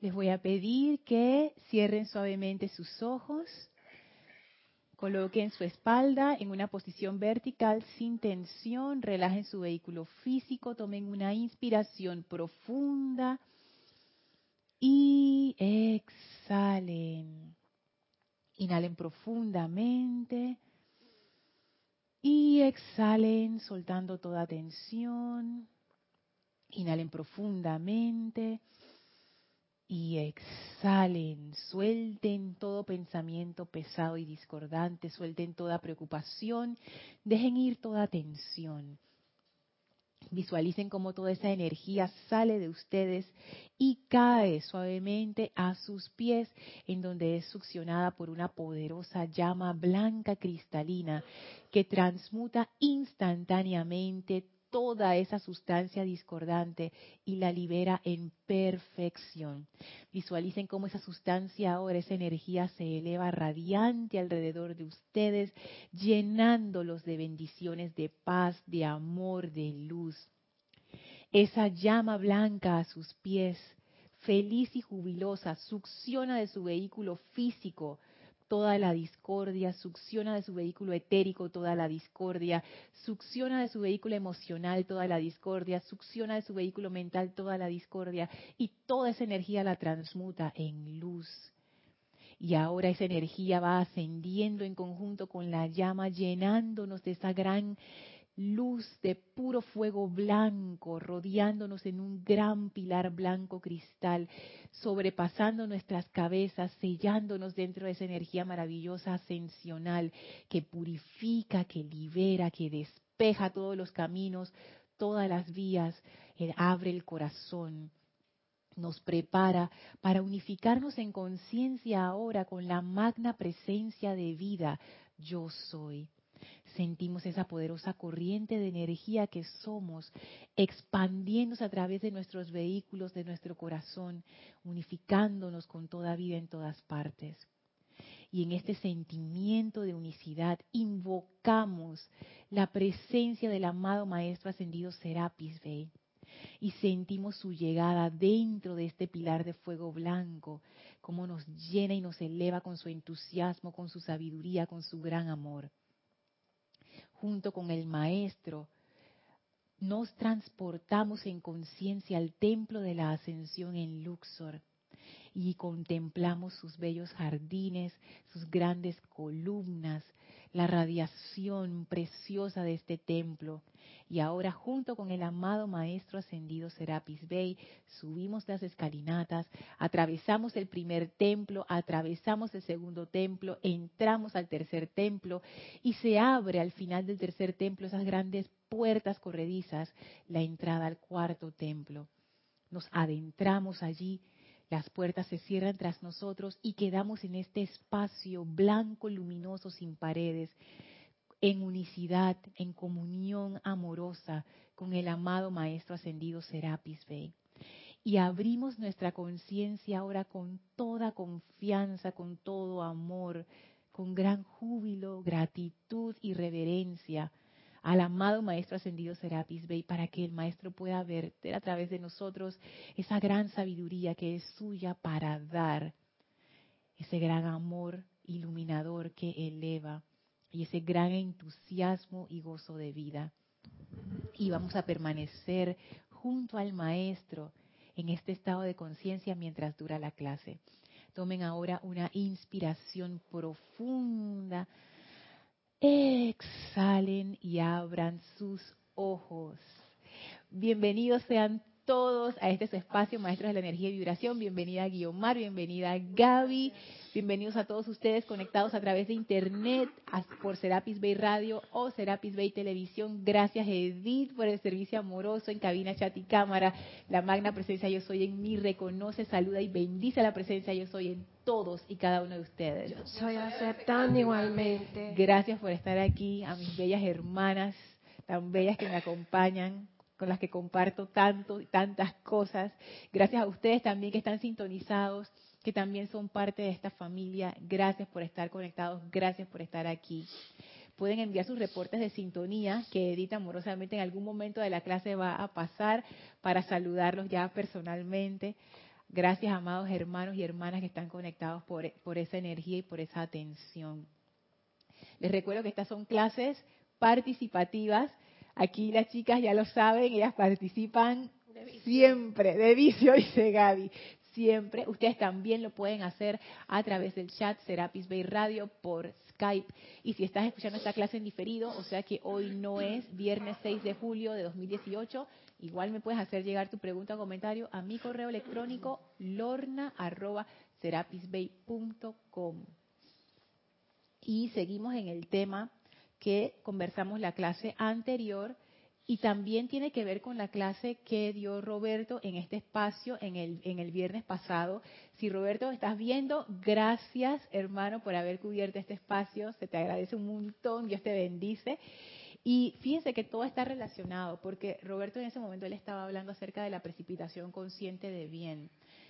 Les voy a pedir que cierren suavemente sus ojos, coloquen su espalda en una posición vertical sin tensión, relajen su vehículo físico, tomen una inspiración profunda y exhalen. Inhalen profundamente y exhalen soltando toda tensión. Inhalen profundamente y exhalen, suelten todo pensamiento pesado y discordante, suelten toda preocupación, dejen ir toda tensión. Visualicen cómo toda esa energía sale de ustedes y cae suavemente a sus pies, en donde es succionada por una poderosa llama blanca cristalina que transmuta instantáneamente toda esa sustancia discordante y la libera en perfección. Visualicen cómo esa sustancia ahora, esa energía se eleva radiante alrededor de ustedes, llenándolos de bendiciones, de paz, de amor, de luz. Esa llama blanca a sus pies, feliz y jubilosa, succiona de su vehículo físico toda la discordia, succiona de su vehículo etérico toda la discordia, succiona de su vehículo emocional toda la discordia, succiona de su vehículo mental toda la discordia y toda esa energía la transmuta en luz. Y ahora esa energía va ascendiendo en conjunto con la llama, llenándonos de esa gran luz de puro fuego blanco, rodeándonos en un gran pilar blanco cristal, sobrepasando nuestras cabezas, sellándonos dentro de esa energía maravillosa ascensional que purifica, que libera, que despeja todos los caminos, todas las vías, eh, abre el corazón nos prepara para unificarnos en conciencia ahora con la magna presencia de vida, yo soy. Sentimos esa poderosa corriente de energía que somos, expandiéndose a través de nuestros vehículos, de nuestro corazón, unificándonos con toda vida en todas partes. Y en este sentimiento de unicidad invocamos la presencia del amado Maestro Ascendido Serapis Bey y sentimos su llegada dentro de este pilar de fuego blanco, como nos llena y nos eleva con su entusiasmo, con su sabiduría, con su gran amor junto con el Maestro, nos transportamos en conciencia al templo de la ascensión en Luxor y contemplamos sus bellos jardines, sus grandes columnas, la radiación preciosa de este templo. Y ahora junto con el amado Maestro Ascendido Serapis Bey, subimos las escalinatas, atravesamos el primer templo, atravesamos el segundo templo, entramos al tercer templo y se abre al final del tercer templo esas grandes puertas corredizas, la entrada al cuarto templo. Nos adentramos allí las puertas se cierran tras nosotros y quedamos en este espacio blanco, luminoso, sin paredes, en unicidad, en comunión amorosa con el amado Maestro Ascendido Serapis Bey. Y abrimos nuestra conciencia ahora con toda confianza, con todo amor, con gran júbilo, gratitud y reverencia al amado Maestro Ascendido Serapis Bey para que el Maestro pueda verter a través de nosotros esa gran sabiduría que es suya para dar, ese gran amor iluminador que eleva y ese gran entusiasmo y gozo de vida. Y vamos a permanecer junto al Maestro en este estado de conciencia mientras dura la clase. Tomen ahora una inspiración profunda Exhalen y abran sus ojos. Bienvenidos sean todos a este su espacio, Maestros de la Energía y Vibración. Bienvenida Guiomar, bienvenida Gaby, bienvenidos a todos ustedes conectados a través de Internet por Serapis Bay Radio o Serapis Bay Televisión. Gracias Edith por el servicio amoroso en cabina, chat y cámara. La magna presencia Yo Soy en mí reconoce, saluda y bendice la presencia Yo Soy en todos y cada uno de ustedes. Yo soy aceptando igualmente. Gracias por estar aquí, a mis bellas hermanas, tan bellas que me acompañan, con las que comparto tanto y tantas cosas. Gracias a ustedes también que están sintonizados, que también son parte de esta familia. Gracias por estar conectados, gracias por estar aquí. Pueden enviar sus reportes de sintonía que Edith amorosamente en algún momento de la clase va a pasar para saludarlos ya personalmente Gracias, amados hermanos y hermanas que están conectados por, por esa energía y por esa atención. Les recuerdo que estas son clases participativas. Aquí las chicas ya lo saben, ellas participan siempre, de vicio, dice Gaby siempre. Ustedes también lo pueden hacer a través del chat Serapis Bay Radio por Skype. Y si estás escuchando esta clase en diferido, o sea que hoy no es viernes 6 de julio de 2018, igual me puedes hacer llegar tu pregunta o comentario a mi correo electrónico lorna.serapisbay.com. Y seguimos en el tema que conversamos la clase anterior y también tiene que ver con la clase que dio Roberto en este espacio en el, en el viernes pasado. Si Roberto estás viendo, gracias hermano por haber cubierto este espacio, se te agradece un montón, Dios te bendice. Y fíjense que todo está relacionado, porque Roberto en ese momento él estaba hablando acerca de la precipitación consciente de bien.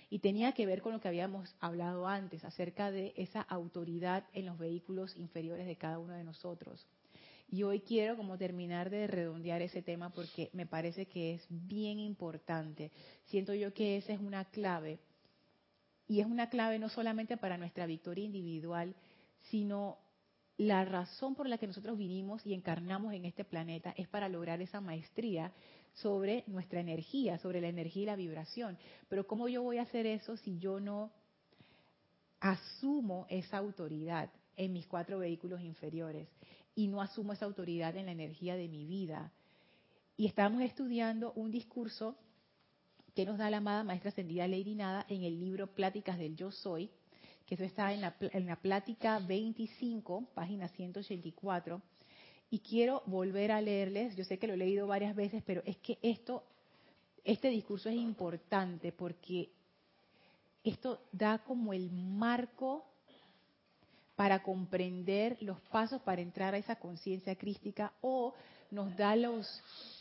Y tenía que ver con lo que habíamos hablado antes, acerca de esa autoridad en los vehículos inferiores de cada uno de nosotros. Y hoy quiero como terminar de redondear ese tema porque me parece que es bien importante. Siento yo que esa es una clave. Y es una clave no solamente para nuestra victoria individual, sino la razón por la que nosotros vinimos y encarnamos en este planeta es para lograr esa maestría sobre nuestra energía, sobre la energía y la vibración. Pero ¿cómo yo voy a hacer eso si yo no asumo esa autoridad en mis cuatro vehículos inferiores? Y no asumo esa autoridad en la energía de mi vida. Y estamos estudiando un discurso que nos da la amada maestra ascendida Lady Nada en el libro Pláticas del Yo Soy, que eso está en la, en la plática 25, página 184. Y quiero volver a leerles, yo sé que lo he leído varias veces, pero es que esto, este discurso es importante porque esto da como el marco para comprender los pasos para entrar a esa conciencia crística o nos da los,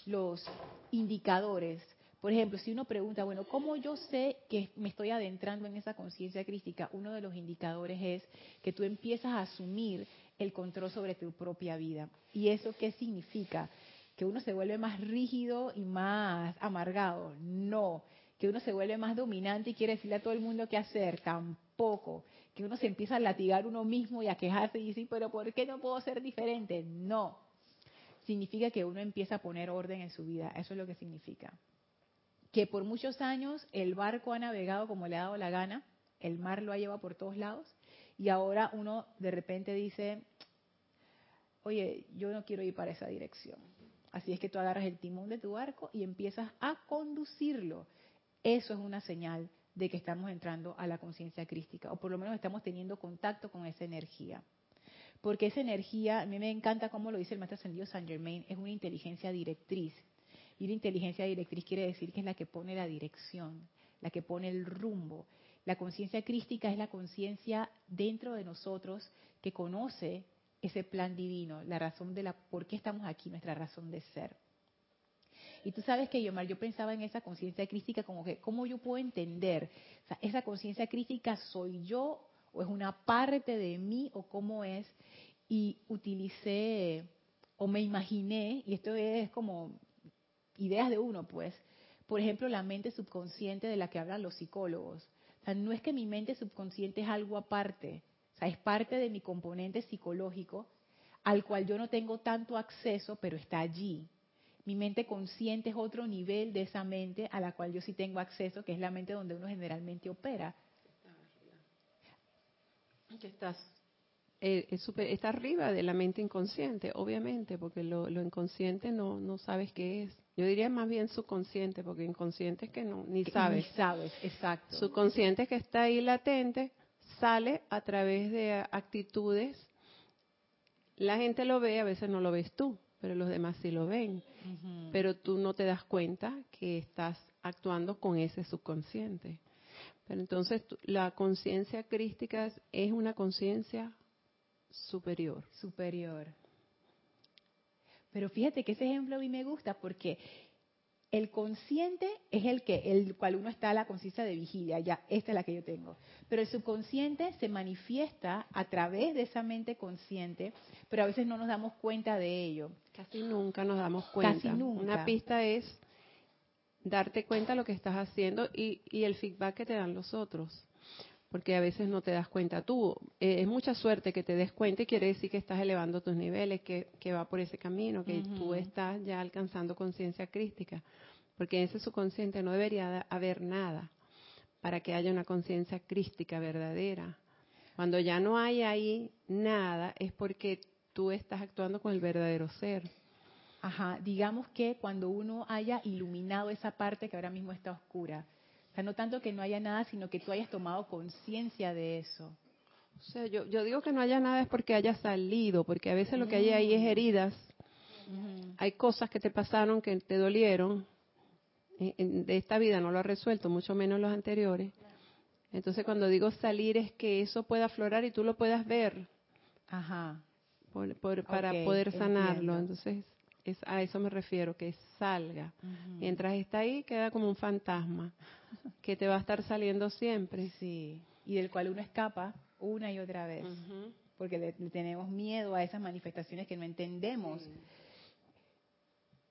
los indicadores. Por ejemplo, si uno pregunta, bueno, ¿cómo yo sé que me estoy adentrando en esa conciencia crística? Uno de los indicadores es que tú empiezas a asumir el control sobre tu propia vida. ¿Y eso qué significa? Que uno se vuelve más rígido y más amargado. No. Que uno se vuelve más dominante y quiere decirle a todo el mundo qué hacer. Tampoco que uno se empieza a latigar uno mismo y a quejarse y decir, pero ¿por qué no puedo ser diferente? No. Significa que uno empieza a poner orden en su vida. Eso es lo que significa. Que por muchos años el barco ha navegado como le ha dado la gana, el mar lo ha llevado por todos lados, y ahora uno de repente dice, oye, yo no quiero ir para esa dirección. Así es que tú agarras el timón de tu barco y empiezas a conducirlo. Eso es una señal de que estamos entrando a la conciencia crística, o por lo menos estamos teniendo contacto con esa energía. Porque esa energía, a mí me encanta cómo lo dice el maestro ascendido Saint Germain, es una inteligencia directriz. Y una inteligencia directriz quiere decir que es la que pone la dirección, la que pone el rumbo. La conciencia crística es la conciencia dentro de nosotros que conoce ese plan divino, la razón de la por qué estamos aquí, nuestra razón de ser. Y tú sabes que, Yomar, yo pensaba en esa conciencia crítica como que, ¿cómo yo puedo entender? O sea, ¿esa conciencia crítica soy yo o es una parte de mí o cómo es? Y utilicé o me imaginé, y esto es como ideas de uno, pues, por ejemplo, la mente subconsciente de la que hablan los psicólogos. O sea, no es que mi mente subconsciente es algo aparte, o sea, es parte de mi componente psicológico al cual yo no tengo tanto acceso, pero está allí. Mi mente consciente es otro nivel de esa mente a la cual yo sí tengo acceso, que es la mente donde uno generalmente opera. Que estás eh, está arriba de la mente inconsciente, obviamente, porque lo, inconsciente no, no sabes qué es. Yo diría más bien subconsciente, porque inconsciente es que no, ni sabes. Ni sabes, exacto. Subconsciente que está ahí latente, sale a través de actitudes. La gente lo ve, a veces no lo ves tú pero los demás sí lo ven. Pero tú no te das cuenta que estás actuando con ese subconsciente. Pero entonces la conciencia crística es una conciencia superior. Superior. Pero fíjate que ese ejemplo a mí me gusta porque el consciente es el que, el cual uno está a la conciencia de vigilia, ya, esta es la que yo tengo. Pero el subconsciente se manifiesta a través de esa mente consciente, pero a veces no nos damos cuenta de ello. Casi nunca nos damos cuenta. Casi nunca. Una pista es darte cuenta de lo que estás haciendo y, y el feedback que te dan los otros porque a veces no te das cuenta tú. Eh, es mucha suerte que te des cuenta y quiere decir que estás elevando tus niveles, que, que va por ese camino, que tú estás ya alcanzando conciencia crística, porque en ese subconsciente no debería haber nada para que haya una conciencia crística verdadera. Cuando ya no hay ahí nada es porque tú estás actuando con el verdadero ser. Ajá, digamos que cuando uno haya iluminado esa parte que ahora mismo está oscura, no tanto que no haya nada, sino que tú hayas tomado conciencia de eso. O sea, yo, yo digo que no haya nada es porque haya salido, porque a veces lo que hay ahí es mm. heridas. Hay cosas que te pasaron que te dolieron. de esta vida no lo has resuelto, mucho menos los anteriores. Entonces, cuando digo salir es que eso pueda aflorar y tú lo puedas ver. Ajá. para poder sanarlo. Entonces, es, a eso me refiero, que salga. Mientras está ahí, queda como un fantasma que te va a estar saliendo siempre. Sí, y del cual uno escapa una y otra vez, porque le, tenemos miedo a esas manifestaciones que no entendemos.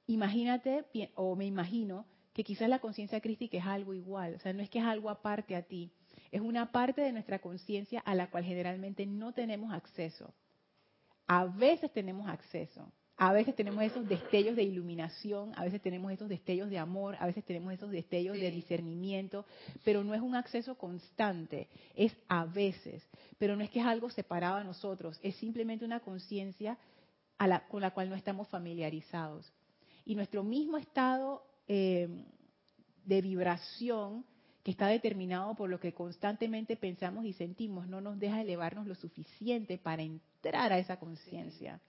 Imagínate, o me imagino, que quizás la conciencia crística es algo igual, o sea, no es que es algo aparte a ti, es una parte de nuestra conciencia a la cual generalmente no tenemos acceso. A veces tenemos acceso, a veces tenemos esos destellos de iluminación, a veces tenemos esos destellos de amor, a veces tenemos esos destellos de discernimiento, pero no es un acceso constante, es a veces, pero no es que es algo separado a nosotros, es simplemente una conciencia con la cual no estamos familiarizados. Y nuestro mismo estado eh, de vibración, que está determinado por lo que constantemente pensamos y sentimos, no nos deja elevarnos lo suficiente para entrar a esa conciencia.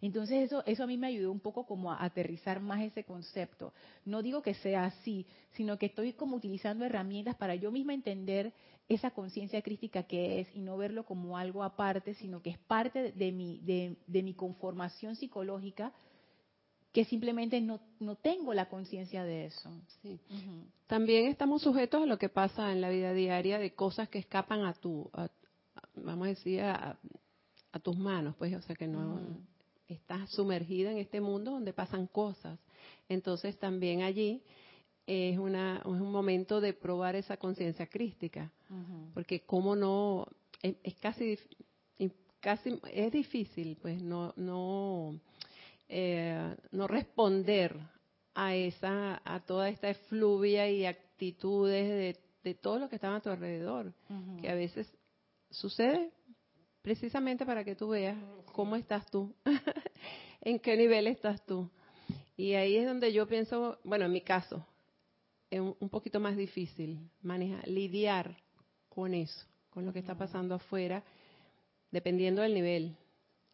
Entonces eso, eso a mí me ayudó un poco como a aterrizar más ese concepto. No digo que sea así, sino que estoy como utilizando herramientas para yo misma entender esa conciencia crítica que es y no verlo como algo aparte, sino que es parte de mi, de, mi conformación psicológica que simplemente no, no tengo la conciencia de eso. También estamos sujetos a lo que pasa en la vida diaria de cosas que escapan a tu, vamos a decir, a, tus manos, pues, o sea que no, estás sumergida en este mundo donde pasan cosas. Entonces también allí es, una, es un momento de probar esa conciencia crística, porque cómo no, es, casi, casi, es difícil pues no, no, eh, no responder a esa, a toda esta efluvia y actitudes de, de todo lo que está a tu alrededor, que a veces sucede precisamente para que tú veas cómo estás tú, en qué nivel estás tú. Y ahí es donde yo pienso, bueno, en mi caso, es un poquito más difícil manejar, lidiar con eso, con lo que está pasando afuera, dependiendo del nivel.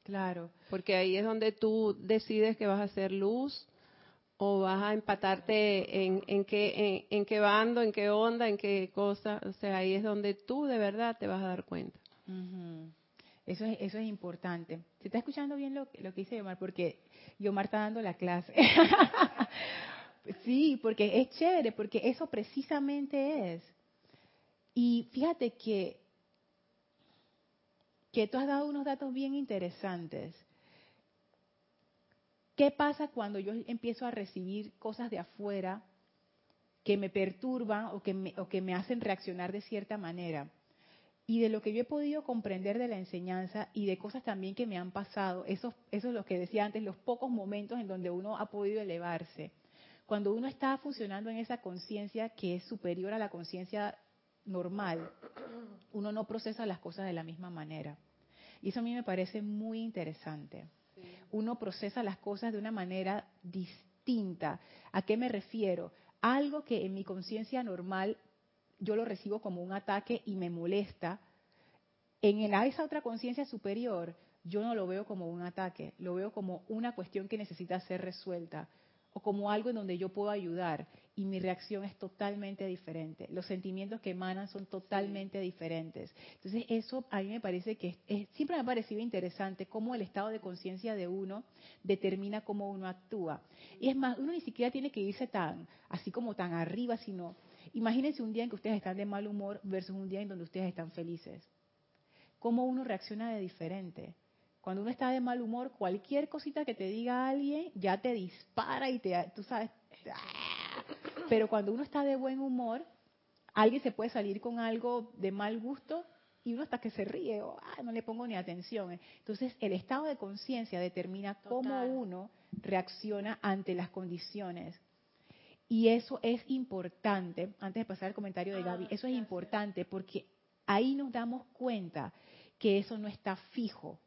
Claro. Porque ahí es donde tú decides que vas a hacer luz o vas a empatarte en, en, qué, en, qué bando, en qué onda, en qué cosa. O sea, ahí es donde tú de verdad te vas a dar cuenta. Eso es, eso es importante. ¿Se está escuchando bien lo, lo que dice Yomar? Porque Yomar está dando la clase. sí, porque es chévere, porque eso precisamente es. Y fíjate que, que tú has dado unos datos bien interesantes. ¿Qué pasa cuando yo empiezo a recibir cosas de afuera que me perturban o que me, o que me hacen reaccionar de cierta manera? Y de lo que yo he podido comprender de la enseñanza y de cosas también que me han pasado, esos, eso es lo que decía antes, los pocos momentos en donde uno ha podido elevarse. Cuando uno está funcionando en esa conciencia que es superior a la conciencia normal, uno no procesa las cosas de la misma manera. Y eso a mí me parece muy interesante. Uno procesa las cosas de una manera distinta. ¿A qué me refiero? Algo que en mi conciencia normal yo lo recibo como un ataque y me molesta, en esa otra conciencia superior yo no lo veo como un ataque, lo veo como una cuestión que necesita ser resuelta o como algo en donde yo puedo ayudar y mi reacción es totalmente diferente. Los sentimientos que emanan son totalmente diferentes. Entonces eso a mí me parece que siempre me ha parecido interesante cómo el estado de conciencia de uno determina cómo uno actúa. Y es más, uno ni siquiera tiene que irse tan así como tan arriba, sino Imagínense un día en que ustedes están de mal humor versus un día en donde ustedes están felices. ¿Cómo uno reacciona de diferente? Cuando uno está de mal humor, cualquier cosita que te diga alguien ya te dispara y te, tú sabes, Pero cuando uno está de buen humor, alguien se puede salir con algo de mal gusto y uno hasta que se ríe o ah, no le pongo ni atención. Entonces, el estado de conciencia determina cómo uno reacciona ante las condiciones. Y eso es importante, antes de pasar al comentario de Gaby, ah, eso es importante porque ahí nos damos cuenta que eso no está fijo.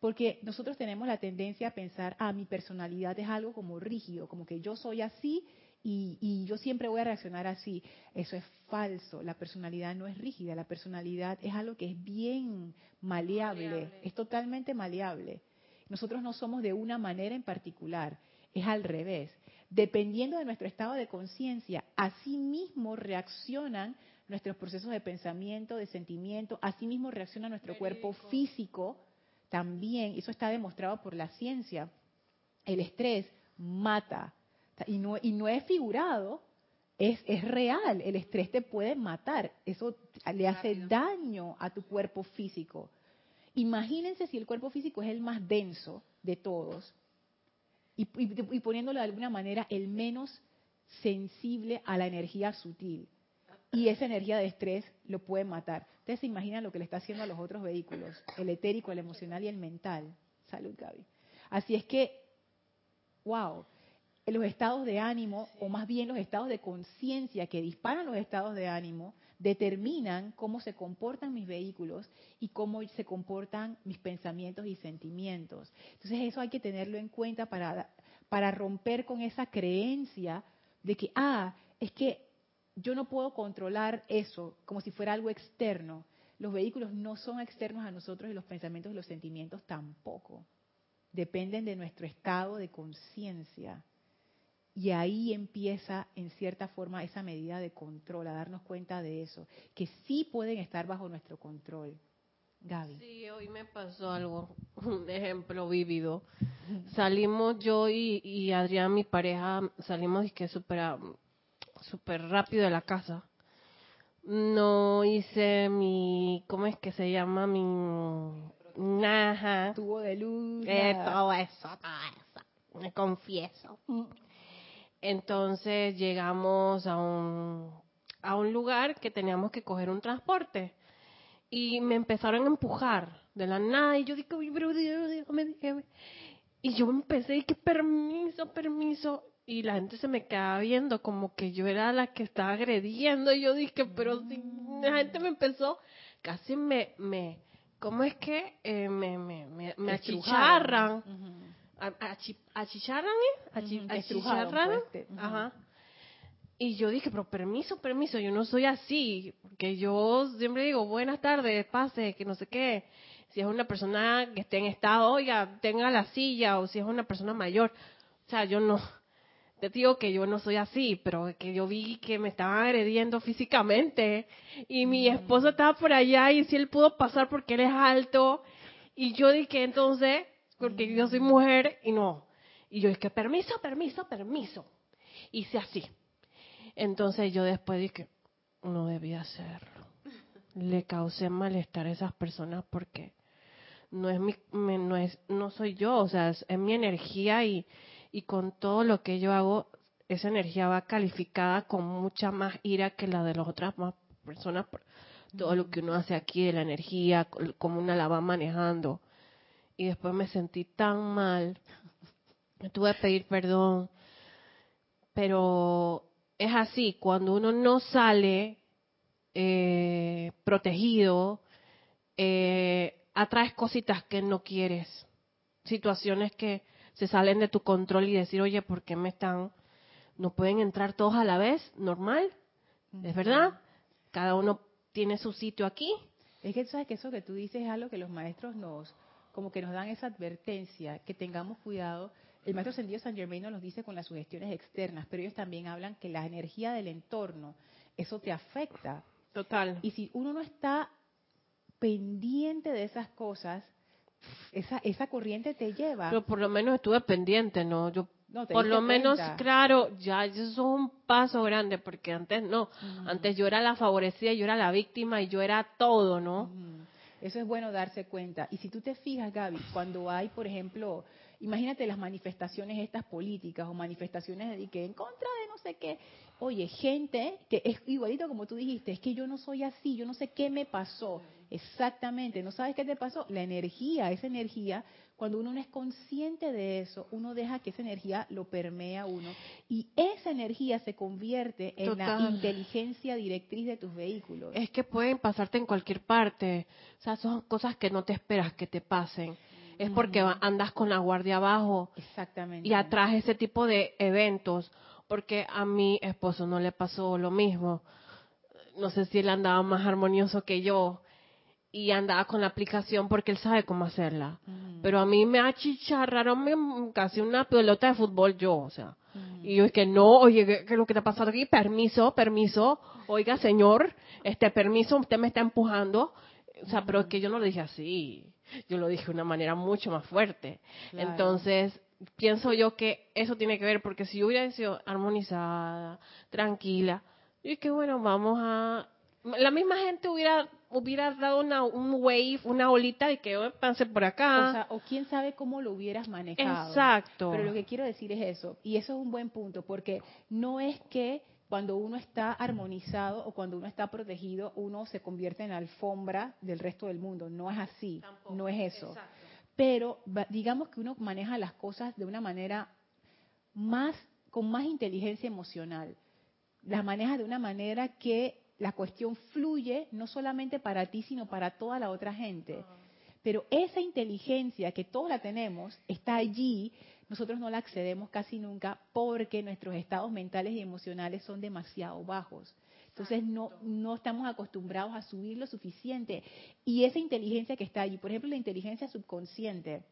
Porque nosotros tenemos la tendencia a pensar, ah, mi personalidad es algo como rígido, como que yo soy así y, yo siempre voy a reaccionar así. Eso es falso. La personalidad no es rígida. La personalidad es algo que es bien maleable. Es totalmente maleable. Nosotros no somos de una manera en particular. Es al revés. Dependiendo de nuestro estado de conciencia, así mismo reaccionan nuestros procesos de pensamiento, de sentimiento, así mismo reacciona nuestro cuerpo físico también. Eso está demostrado por la ciencia. El estrés mata y no, y no es figurado, es, es real. El estrés te puede matar. Eso le hace daño a tu cuerpo físico. Imagínense si el cuerpo físico es el más denso de todos y, poniéndolo de alguna manera el menos sensible a la energía sutil. Y esa energía de estrés lo puede matar. Ustedes se imaginan lo que le está haciendo a los otros vehículos, el etérico, el emocional y el mental. Salud, Gaby. Así es que, wow, los estados de ánimo, o más bien los estados de conciencia que disparan los estados de ánimo, determinan cómo se comportan mis vehículos y cómo se comportan mis pensamientos y sentimientos. Entonces eso hay que tenerlo en cuenta para, para romper con esa creencia de que, ah, es que yo no puedo controlar eso como si fuera algo externo. Los vehículos no son externos a nosotros y los pensamientos y los sentimientos tampoco. Dependen de nuestro estado de conciencia. Y ahí empieza, en cierta forma, esa medida de control, a darnos cuenta de eso, que sí pueden estar bajo nuestro control. Gaby. Sí, hoy me pasó algo, un ejemplo vívido. Salimos yo y, Adrián, mi pareja, salimos y que súper super rápido de la casa. No hice mi, ¿cómo es que se llama? Mi... Naja. Tubo de luz. Eh, todo eso, todo eso. Me confieso. Entonces llegamos a un, a un lugar que teníamos que coger un transporte y me empezaron a empujar de la nada y yo dije, pero déjame, déjame. Y yo empecé y que permiso, permiso. Y la gente se me quedaba viendo como que yo era la que estaba agrediendo. Y yo dije, pero si la gente me empezó, casi me, me ¿cómo es que eh, me, me, me, me achicharran? ¿eh? Achicharran. Pues, Ajá. Y yo dije, pero permiso, permiso, yo no soy así, porque yo siempre digo, buenas tardes, pase, que no sé qué. Si es una persona que esté en estado, oiga, tenga la silla, o si es una persona mayor. O sea, yo no, te digo que yo no soy así, pero que yo vi que me estaban agrediendo físicamente y mi esposo estaba por allá y si él pudo pasar porque él es alto y yo dije entonces porque yo soy mujer y no. Y yo dije, permiso, permiso, permiso. Hice así. Entonces yo después dije, no debía hacerlo. Le causé malestar a esas personas porque no es mi, no es, no soy yo, o sea, es, mi energía y, y con todo lo que yo hago, esa energía va calificada con mucha más ira que la de las otras más personas por todo lo que uno hace aquí de la energía, como una la va manejando y después me sentí tan mal. Me tuve que pedir perdón. Pero es así, cuando uno no sale eh, protegido, eh, atraes cositas que no quieres, situaciones que se salen de tu control y decir, oye, ¿por qué me están, no pueden entrar todos a la vez? Normal, es verdad, cada uno tiene su sitio aquí. Es que tú sabes que eso que tú dices es algo que los maestros nos, como que nos dan esa advertencia, que tengamos cuidado. El maestro Sendido San Germain nos dice con las sugestiones externas, pero ellos también hablan que la energía del entorno, eso te afecta. Total. Y si uno no está pendiente de esas cosas, esa, esa corriente te lleva. Pero por lo menos estuve pendiente, ¿no? Yo por lo menos, claro, ya eso es un paso grande, porque antes no, antes yo era la favorecida, yo era la víctima y yo era todo, ¿no? Eso es bueno darse cuenta. Y si tú te fijas, Gaby, cuando hay, por ejemplo, imagínate las manifestaciones estas políticas o manifestaciones de que en contra de no sé qué. Oye, gente que es igualito como tú dijiste, es que yo no soy así, yo no sé qué me pasó. Exactamente, ¿no sabes qué te pasó? La energía, esa energía, cuando uno no es consciente de eso, uno deja que esa energía lo permea a uno y esa energía se convierte en la inteligencia directriz de tus vehículos. Es que pueden pasarte en cualquier parte, o sea, son cosas que no te esperas que te pasen. Es porque andas con la guardia abajo. Exactamente. Y atrás ese tipo de eventos, porque a mi esposo no le pasó lo mismo. No sé si él andaba más armonioso que yo y andaba con la aplicación porque él sabe cómo hacerla. Pero a mí me achicharraron casi una pelota de fútbol yo, o sea. Y yo es que no, oye, ¿qué, es lo que te ha pasado aquí? Permiso, permiso. Oiga, señor, este permiso, usted me está empujando. O sea, pero es que yo no lo dije así. Yo lo dije de una manera mucho más fuerte. Entonces, pienso yo que eso tiene que ver, porque si yo hubiera sido armonizada, tranquila, y es que bueno, vamos a... La misma gente hubiera hubieras dado una, un wave, una olita de que pase por acá. O sea, o quién sabe cómo lo hubieras manejado. Exacto. Pero lo que quiero decir es eso, y eso es un buen punto, porque no es que cuando uno está armonizado o cuando uno está protegido, uno se convierte en alfombra del resto del mundo. No es así, no es eso. Pero digamos que uno maneja las cosas de una manera más, con más inteligencia emocional. Las maneja de una manera que la cuestión fluye no solamente para ti, sino para toda la otra gente. Pero esa inteligencia que todos la tenemos está allí, nosotros no la accedemos casi nunca porque nuestros estados mentales y emocionales son demasiado bajos. Entonces no, no estamos acostumbrados a subir lo suficiente. Y esa inteligencia que está allí, por ejemplo, la inteligencia subconsciente,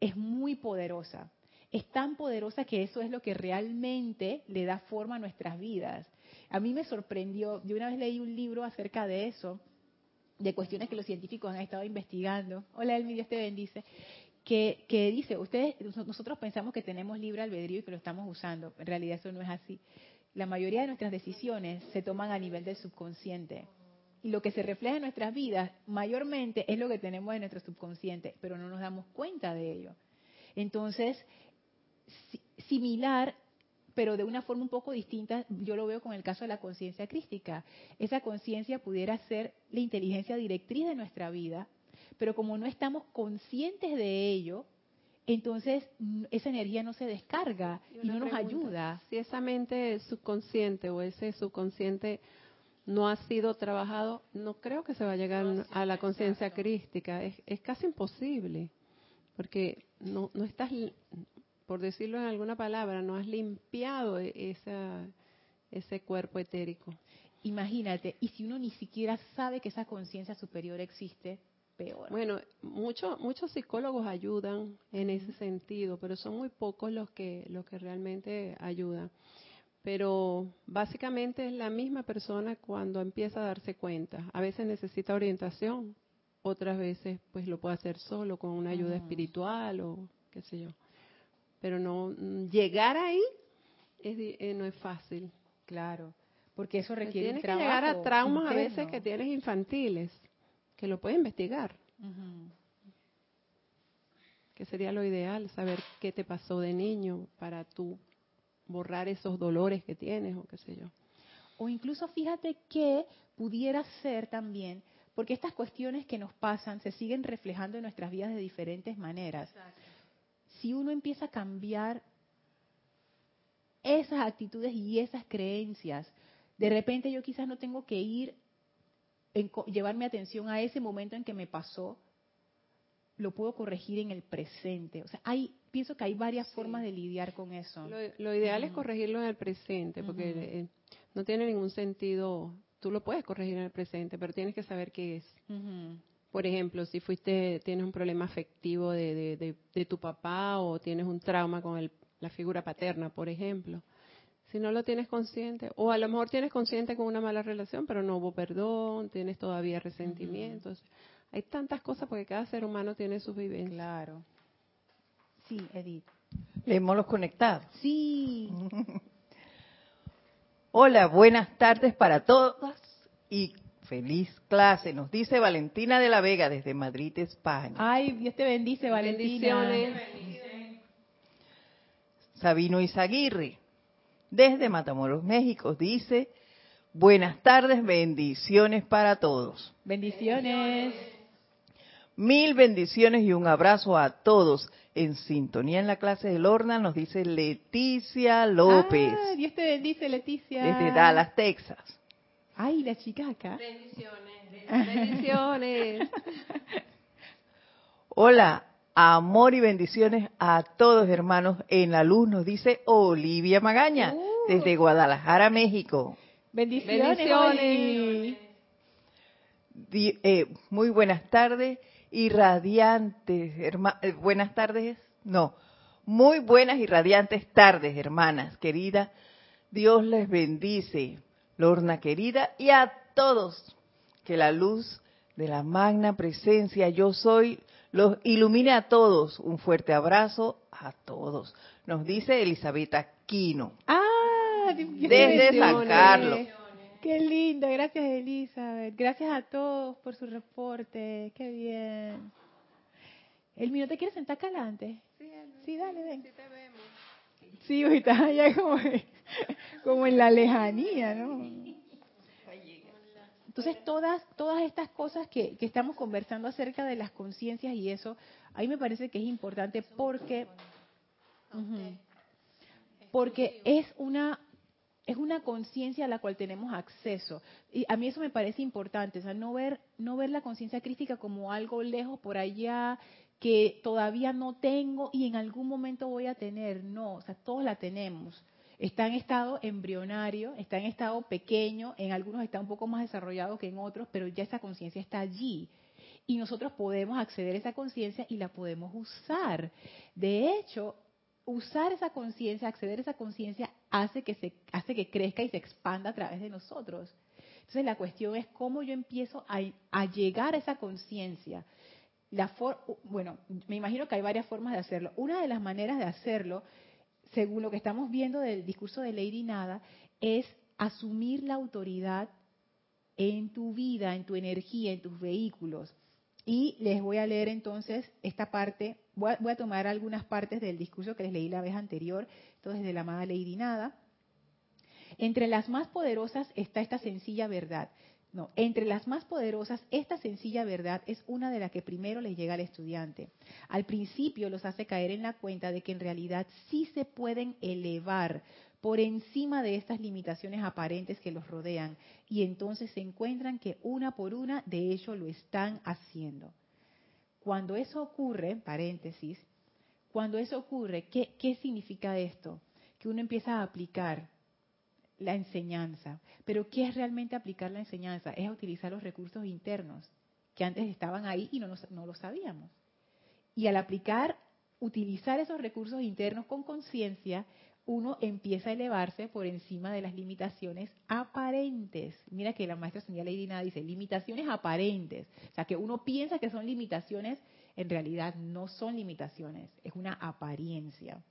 es muy poderosa. Es tan poderosa que eso es lo que realmente le da forma a nuestras vidas. A mí me sorprendió, yo una vez leí un libro acerca de eso, de cuestiones que los científicos han estado investigando. Hola, Elmi, Dios te bendice. Que, que dice, ustedes, nosotros pensamos que tenemos libre albedrío y que lo estamos usando. En realidad eso no es así. La mayoría de nuestras decisiones se toman a nivel del subconsciente. Y lo que se refleja en nuestras vidas, mayormente, es lo que tenemos en nuestro subconsciente, pero no nos damos cuenta de ello. Entonces, similar pero de una forma un poco distinta, yo lo veo con el caso de la conciencia crística. Esa conciencia pudiera ser la inteligencia directriz de nuestra vida, pero como no estamos conscientes de ello, entonces esa energía no se descarga y, no nos ayuda. Si esa mente subconsciente o ese subconsciente no ha sido trabajado, no creo que se va a llegar a la conciencia crística. Es, es, casi imposible, porque no, no estás por decirlo en alguna palabra, no has limpiado e-, esa, ese cuerpo etérico. Imagínate, y si uno ni siquiera sabe que esa conciencia superior existe, peor. Bueno, muchos muchos psicólogos ayudan en ese sentido, pero son muy pocos los que los que realmente ayudan. Pero básicamente es la misma persona cuando empieza a darse cuenta. A veces necesita orientación, otras veces pues lo puede hacer solo con una ayuda espiritual o qué sé yo pero no mm, llegar ahí eh, no es fácil. Claro, porque eso requiere tienes que llegar a traumas a veces que tienes infantiles, que lo puedes investigar. Que sería lo ideal, saber qué te pasó de niño para tú borrar esos dolores que tienes o qué sé yo. O incluso fíjate que pudiera ser también, porque estas cuestiones que nos pasan se siguen reflejando en nuestras vidas de diferentes maneras si uno empieza a cambiar esas actitudes y esas creencias, de repente yo quizás no tengo que ir, en, llevar mi atención a ese momento en que me pasó, lo puedo corregir en el presente. O sea, hay, pienso que hay varias formas de lidiar con eso. Lo, ideal es corregirlo en el presente, porque eh, no tiene ningún sentido. Tú lo puedes corregir en el presente, pero tienes que saber qué es. Por ejemplo, si fuiste, tienes un problema afectivo de, de, tu papá o tienes un trauma con el, la figura paterna, por ejemplo. Si no lo tienes consciente, o a lo mejor tienes consciente con una mala relación, pero no hubo perdón, tienes todavía resentimientos. Hay tantas cosas porque cada ser humano tiene sus vivencias. Claro. Sí, Edith. Le hemos los conectados. Sí. Hola, buenas tardes para todas y Feliz clase, nos dice Valentina de la Vega desde Madrid, España. Ay, Dios te bendice, Valentina. Sabino Izaguirre. desde Matamoros, México. Dice, buenas tardes, bendiciones para todos. Bendiciones. Mil bendiciones y un abrazo a todos. En sintonía en la clase de Lorna nos dice Leticia López. Ah, Dios te bendice, Leticia. Desde Dallas, Texas. Ay, la chica acá. Bendiciones. Bendiciones. Hola, amor y bendiciones a todos hermanos en la luz, nos dice Olivia Magaña, Uh. desde Guadalajara, México. Bendiciones. Bendiciones. Di- eh, muy buenas tardes y radiantes, herma- eh, buenas tardes, no, muy buenas y radiantes tardes, hermanas, querida. Dios les bendice, Lorna querida, y a todos. Que la luz de la magna presencia yo soy los ilumine a todos. Un fuerte abrazo a todos. Nos dice Elizabeth Aquino. Ah, te Desde San. Carlos. Qué linda, gracias Elizabeth. Gracias a todos por su reporte. Qué bien. Elmi, ¿no te quieres sentar acá adelante? Sí, dale, ven. Sí, hoy estás allá como, en la lejanía, ¿no? Entonces, todas, todas estas cosas que, que estamos conversando acerca de las conciencias y eso, a mí me parece que es importante porque, porque es una es una conciencia a la cual tenemos acceso. Y a mí eso me parece importante, o sea, no ver, no ver la conciencia crística como algo lejos por allá que todavía no tengo y en algún momento voy a tener. No, o sea, todos la tenemos. Está en estado embrionario, está en estado pequeño, en algunos está un poco más desarrollado que en otros, pero ya esa conciencia está allí. Y nosotros podemos acceder a esa conciencia y la podemos usar. De hecho, usar esa conciencia, acceder a esa conciencia, hace que se hace que crezca y se expanda a través de nosotros. Entonces la cuestión es cómo yo empiezo a, a llegar a esa conciencia. La for- bueno, me imagino que hay varias formas de hacerlo. Una de las maneras de hacerlo, según lo que estamos viendo del discurso de Lady Nada, es asumir la autoridad en tu vida, en tu energía, en tus vehículos. Y les voy a leer entonces esta parte, voy a, voy a tomar algunas partes del discurso que les leí la vez anterior, entonces de la amada Lady Nada. Entre las más poderosas está esta sencilla verdad. No, entre las más poderosas, esta sencilla verdad es una de las que primero les llega al estudiante. Al principio los hace caer en la cuenta de que en realidad sí se pueden elevar por encima de estas limitaciones aparentes que los rodean y entonces se encuentran que una por una de ellos lo están haciendo. Cuando eso ocurre, paréntesis, cuando eso ocurre, ¿qué, qué significa esto? Que uno empieza a aplicar la enseñanza. Pero ¿qué es realmente aplicar la enseñanza? Es utilizar los recursos internos que antes estaban ahí y no, nos- no lo sabíamos. Y al aplicar, utilizar esos recursos internos con conciencia, uno empieza a elevarse por encima de las limitaciones aparentes. Mira que la maestra señora Lady Nada dice, limitaciones aparentes. O sea, que uno piensa que son limitaciones, en realidad no son limitaciones, es una apariencia.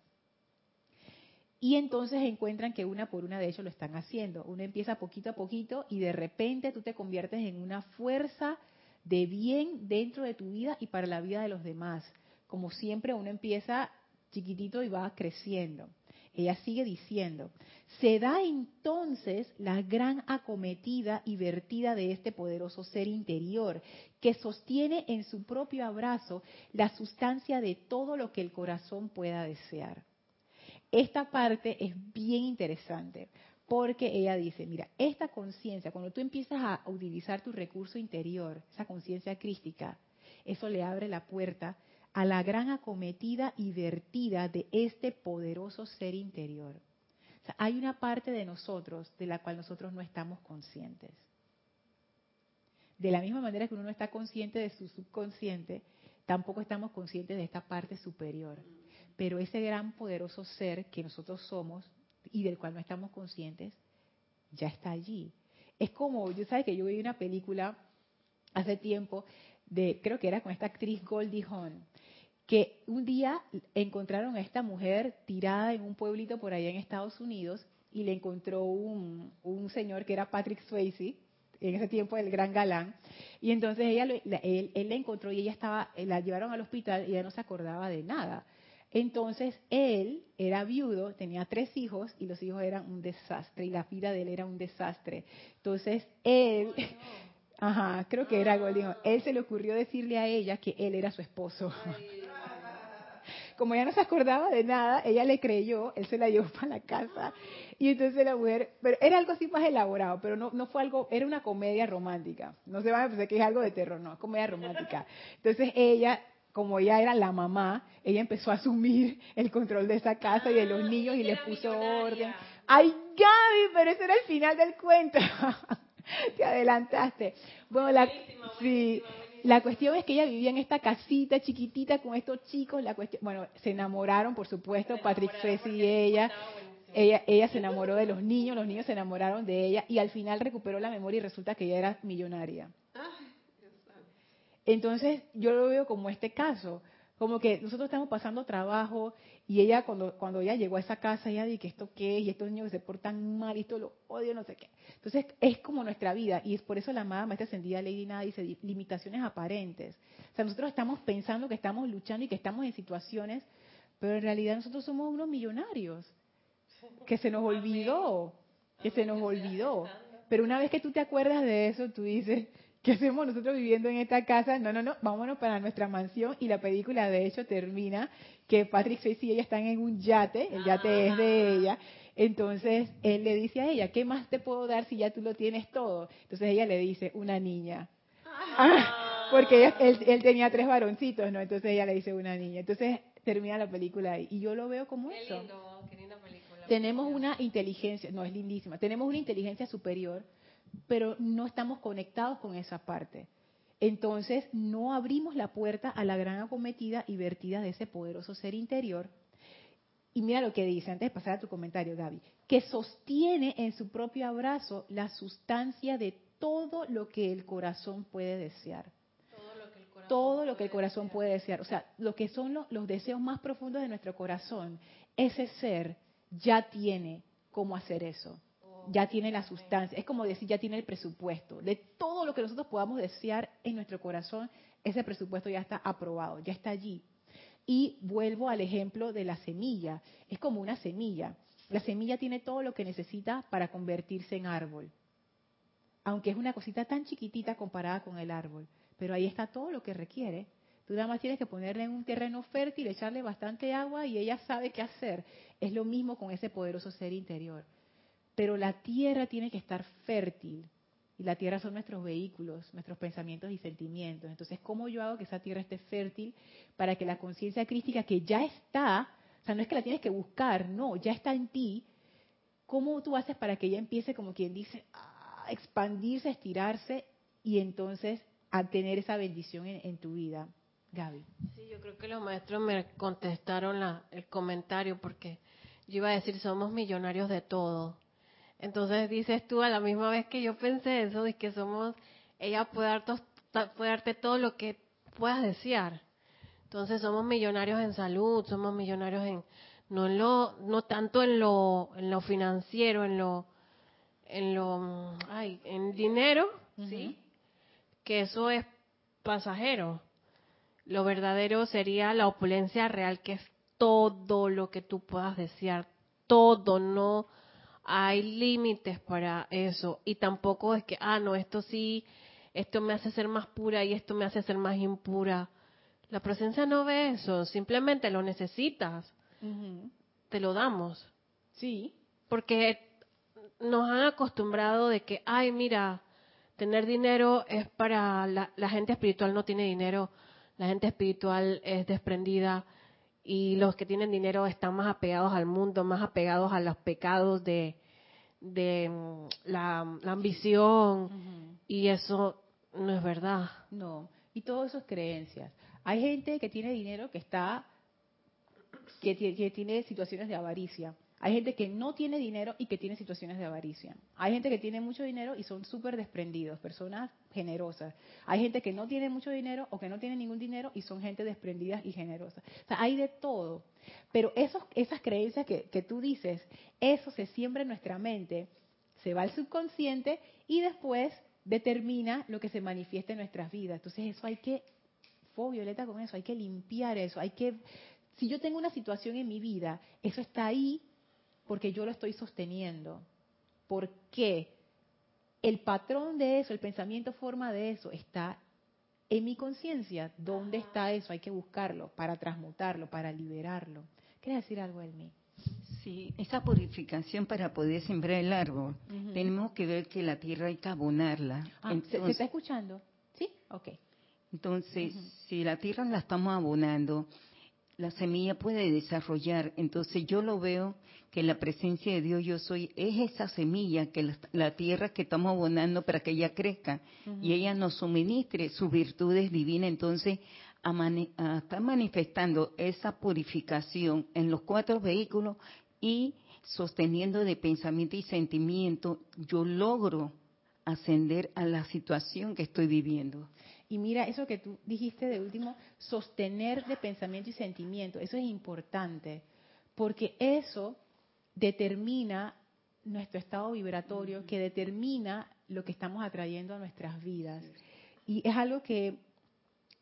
Y entonces encuentran que una por una de ellos lo están haciendo. Uno empieza poquito a poquito y de repente tú te conviertes en una fuerza de bien dentro de tu vida y para la vida de los demás. Como siempre, uno empieza chiquitito y va creciendo. Ella sigue diciendo, se da entonces la gran acometida y vertida de este poderoso ser interior que sostiene en su propio abrazo la sustancia de todo lo que el corazón pueda desear. Esta parte es bien interesante porque ella dice, mira, esta conciencia, cuando tú empiezas a utilizar tu recurso interior, esa conciencia crística, eso le abre la puerta a la gran acometida y vertida de este poderoso ser interior. Hay una parte de nosotros de la cual nosotros no estamos conscientes. De la misma manera que uno no está consciente de su subconsciente, tampoco estamos conscientes de esta parte superior. Pero ese gran poderoso ser que nosotros somos y del cual no estamos conscientes, ya está allí. Es como, yo sabes que yo vi una película hace tiempo creo que era con esta actriz Goldie Hawn, que un día encontraron a esta mujer tirada en un pueblito por allá en Estados Unidos y le encontró un, un señor que era Patrick Swayze, en ese tiempo el gran galán, y entonces ella él, él la encontró y ella estaba, la llevaron al hospital y ella no se acordaba de nada. Entonces él era viudo, tenía tres hijos y los hijos eran un desastre y la vida de él era un desastre. Entonces él, ajá, creo que era algo, él se le ocurrió decirle a ella que él era su esposo. Como ella no se acordaba de nada, ella le creyó, él se la llevó para la casa y entonces la mujer, pero era algo así más elaborado, pero no, no fue algo, era una comedia romántica. No se van a pensar que es algo de terror, no, comedia romántica. Entonces ella como ella era la mamá, ella empezó a asumir el control de esa casa y de los niños y les puso orden. ¡Ay, Gaby! Pero ese era el final del cuento. Te adelantaste. Bueno, la, sí, la cuestión es que ella vivía en esta casita chiquitita con estos chicos. La cuestión, bueno, se enamoraron, por supuesto, Patrick Swayze y ella. Ella, ella se enamoró de los niños, los niños se enamoraron de ella y al final recuperó la memoria y resulta que ella era millonaria. Entonces yo lo veo como este caso, como que nosotros estamos pasando trabajo y ella cuando, cuando ella llegó a esa casa, ella dice que esto qué es, y estos niños que se portan mal, y esto lo odio, no sé qué. Entonces es como nuestra vida y es por eso la amada maestra ascendida Lady Nada dice limitaciones aparentes. O sea, nosotros estamos pensando que estamos luchando y que estamos en situaciones, pero en realidad nosotros somos unos millonarios, que se nos olvidó, que se nos olvidó. Pero una vez que tú te acuerdas de eso, tú dices, ¿qué hacemos nosotros viviendo en esta casa? No, no, no, vámonos para nuestra mansión y la película de hecho termina que Patrick Swayze y ella están en un yate, el yate es de ella, entonces él le dice a ella, ¿qué más te puedo dar si ya tú lo tienes todo? Entonces ella le dice, una niña. Ah, porque él, tenía tres varoncitos, ¿no? Entonces ella le dice una niña. Entonces termina la película ahí. Y yo lo veo como eso. película. Tenemos una inteligencia, no es lindísima, tenemos una inteligencia superior pero no estamos conectados con esa parte. Entonces no abrimos la puerta a la gran acometida y vertida de ese poderoso ser interior. Y mira lo que dice, antes de pasar a tu comentario, Gaby, que sostiene en su propio abrazo la sustancia de todo lo que el corazón puede desear. Todo lo que el corazón, puede, desear. O sea, lo que son los, los deseos más profundos de nuestro corazón, ese ser ya tiene cómo hacer eso ya tiene la sustancia, es como decir, ya tiene el presupuesto. De todo lo que nosotros podamos desear en nuestro corazón, ese presupuesto ya está aprobado, ya está allí. Y vuelvo al ejemplo de la semilla, es como una semilla. La semilla tiene todo lo que necesita para convertirse en árbol, aunque es una cosita tan chiquitita comparada con el árbol, pero ahí está todo lo que requiere. Tú nada más tienes que ponerle en un terreno fértil, echarle bastante agua y ella sabe qué hacer. Es lo mismo con ese poderoso ser interior. Pero la tierra tiene que estar fértil. Y la tierra son nuestros vehículos, nuestros pensamientos y sentimientos. Entonces, ¿cómo yo hago que esa tierra esté fértil para que la conciencia crística que ya está, o sea, no es que la tienes que buscar, no, ya está en ti, ¿cómo tú haces para que ella empiece, como quien dice, a expandirse, a estirarse y entonces a tener esa bendición en, tu vida? Gaby. Sí, yo creo que los maestros me contestaron el comentario porque yo iba a decir, somos millonarios de todo. Entonces dices tú a la misma vez que yo pensé eso, de que somos, ella puede, darte todo lo que puedas desear. Entonces somos millonarios en salud, somos millonarios en, no en lo, no tanto en lo, en lo financiero, en lo, en lo, ay, en dinero, sí, que eso es pasajero. Lo verdadero sería la opulencia real, que es todo lo que tú puedas desear, todo, no hay límites para eso y tampoco es que, ah, no, esto sí, esto me hace ser más pura y esto me hace ser más impura. La presencia no ve eso, simplemente lo necesitas, te lo damos. Sí. Porque nos han acostumbrado de que, ay, mira, tener dinero es para la, la gente espiritual no tiene dinero, la gente espiritual es desprendida, y los que tienen dinero están más apegados al mundo, más apegados a los pecados de, de mm, la, ambición y eso no es verdad. No, y todo eso es creencias. Hay gente que tiene dinero que está que, que tiene situaciones de avaricia. Hay gente que no tiene dinero y que tiene situaciones de avaricia. Hay gente que tiene mucho dinero y son súper desprendidos, personas generosas. Hay gente que no tiene mucho dinero o que no tiene ningún dinero y son gente desprendida y generosa. O sea, hay de todo. Pero esos, esas creencias que, que tú dices, eso se siembra en nuestra mente, se va al subconsciente y después determina lo que se manifiesta en nuestras vidas. Entonces eso hay que, fue violeta con eso, hay que limpiar eso, hay que Si yo tengo una situación en mi vida, eso está ahí porque yo lo estoy sosteniendo. ¿Por qué? El patrón de eso, el pensamiento forma de eso, está en mi conciencia. ¿Dónde está eso? Hay que buscarlo para transmutarlo, para liberarlo. ¿Quieres decir algo, Elmi? Sí, esa purificación para poder sembrar el árbol, tenemos que ver que la tierra hay que abonarla. Ah, ¿se, está escuchando? ¿Sí? Ok. Entonces, si la tierra la estamos abonando, la semilla puede desarrollar. Entonces yo lo veo que la presencia de Dios yo soy es esa semilla que la, tierra que estamos abonando para que ella crezca y ella nos suministre sus virtudes divinas. Entonces está manifestando esa purificación en los cuatro vehículos y sosteniendo de pensamiento y sentimiento, yo logro ascender a la situación que estoy viviendo. Y mira, eso que tú dijiste de último, sostener de pensamiento y sentimiento, eso es importante, porque eso determina nuestro estado vibratorio, que determina lo que estamos atrayendo a nuestras vidas. Y es algo que,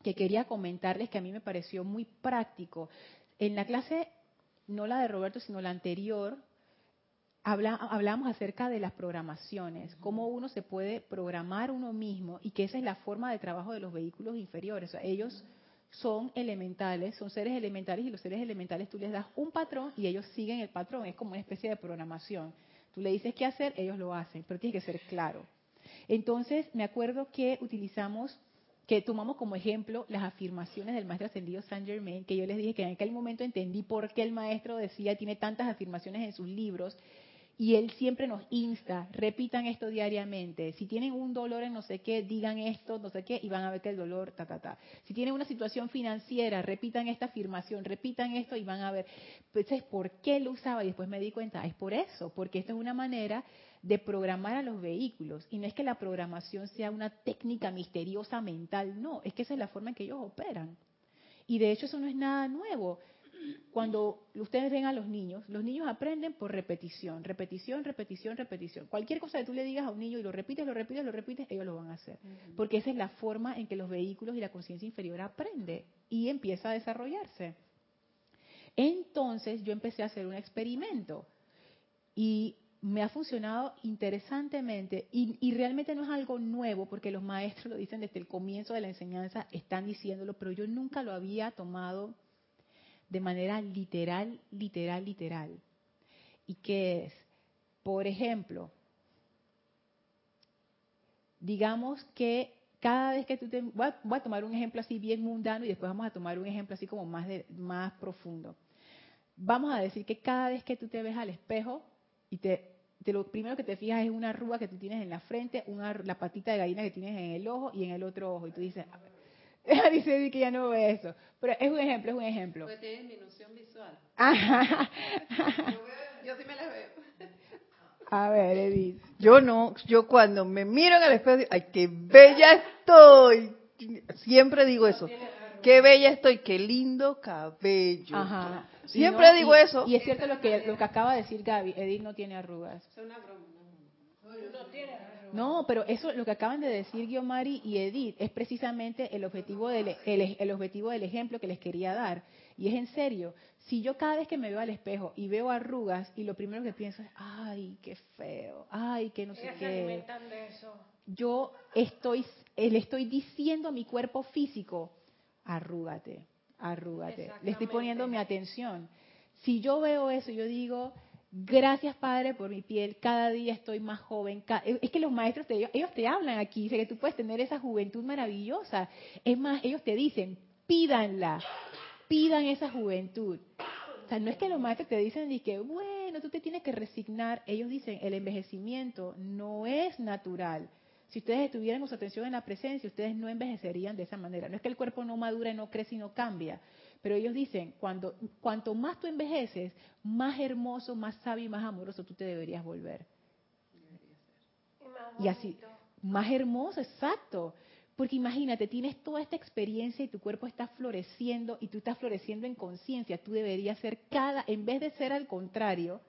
que quería comentarles que a mí me pareció muy práctico. En la clase no la de Roberto, sino la anterior, hablamos acerca de las programaciones, cómo uno se puede programar uno mismo y que esa es la forma de trabajo de los vehículos inferiores. ellos son elementales, son seres elementales y los seres elementales tú les das un patrón y ellos siguen el patrón, es como una especie de programación. Tú le dices qué hacer, ellos lo hacen, pero tiene que ser claro. Entonces, me acuerdo que utilizamos que tomamos como ejemplo las afirmaciones del maestro ascendido Saint Germain, que yo les dije que en aquel momento entendí por qué el maestro decía, tiene tantas afirmaciones en sus libros, y él siempre nos insta, repitan esto diariamente. Si tienen un dolor en no sé qué, digan esto, no sé qué, y van a ver que el dolor, ta, ta, ta. Si tienen una situación financiera, repitan esta afirmación, repitan esto y van a ver. Entonces, ¿por qué lo usaba? Y después me di cuenta, es por eso, porque esto es una manera de programar a los vehículos. Y no es que la programación sea una técnica misteriosa mental, no, es que esa es la forma en que ellos operan. Y de hecho eso no es nada nuevo. Cuando ustedes ven a los niños, los niños aprenden por repetición, repetición, repetición, repetición. Cualquier cosa que tú le digas a un niño y lo repites, lo repites, lo repites, ellos lo van a hacer. Porque esa es la forma en que los vehículos y la conciencia inferior aprende y empieza a desarrollarse. Entonces yo empecé a hacer un experimento y me ha funcionado interesantemente y, realmente no es algo nuevo porque los maestros lo dicen desde el comienzo de la enseñanza, están diciéndolo, pero yo nunca lo había tomado de manera literal, literal, literal. ¿Y qué es? Por ejemplo, digamos que cada vez que tú te... Voy a, tomar un ejemplo así bien mundano y después vamos a tomar un ejemplo así como más, de, más profundo. Vamos a decir que cada vez que tú te ves al espejo, y te, lo primero que te fijas es una arruga que tú tienes en la frente, una, la patita de gallina que tienes en el ojo y en el otro ojo. Y tú dices, dice que ya no ve eso. Pero es un ejemplo, es un ejemplo. Porque tiene disminución visual. yo, sí me la veo. A ver, Edith. Yo no, yo cuando me miro en el espejo, digo, ay, qué bella estoy. Siempre digo eso. Qué bella estoy, qué lindo cabello. Ajá. Siempre digo eso. Y es cierto lo que, lo que acaba de decir Gaby, Edith no tiene arrugas. Es una broma. No, pero eso, lo que acaban de decir Guiomari y Edith, es precisamente el objetivo, del, el, objetivo del ejemplo que les quería dar. Y es en serio, si yo cada vez que me veo al espejo y veo arrugas y lo primero que pienso es, ay, qué feo, ay, qué no sé qué. de eso. Yo estoy, le estoy diciendo a mi cuerpo físico, arrúgate, arrúgate. Le estoy poniendo mi atención. Si yo veo eso, yo digo, gracias Padre por mi piel, cada día estoy más joven. Es que los maestros, te, ellos te hablan aquí, dice que tú puedes tener esa juventud maravillosa. Es más, ellos te dicen, pídanla, pidan esa juventud. O sea, no es que los maestros te dicen que, bueno, tú te tienes que resignar. Ellos dicen, el envejecimiento no es natural. Si ustedes estuvieran con su atención en la presencia, ustedes no envejecerían de esa manera. No es que el cuerpo no madura, no crece y no cambia. Pero ellos dicen, cuando, cuanto más tú envejeces, más hermoso, más sabio y más amoroso tú te deberías volver. Y, así, más hermoso, exacto. Porque imagínate, tienes toda esta experiencia y tu cuerpo está floreciendo y tú estás floreciendo en conciencia. Tú deberías ser cada, en vez de ser al contrario,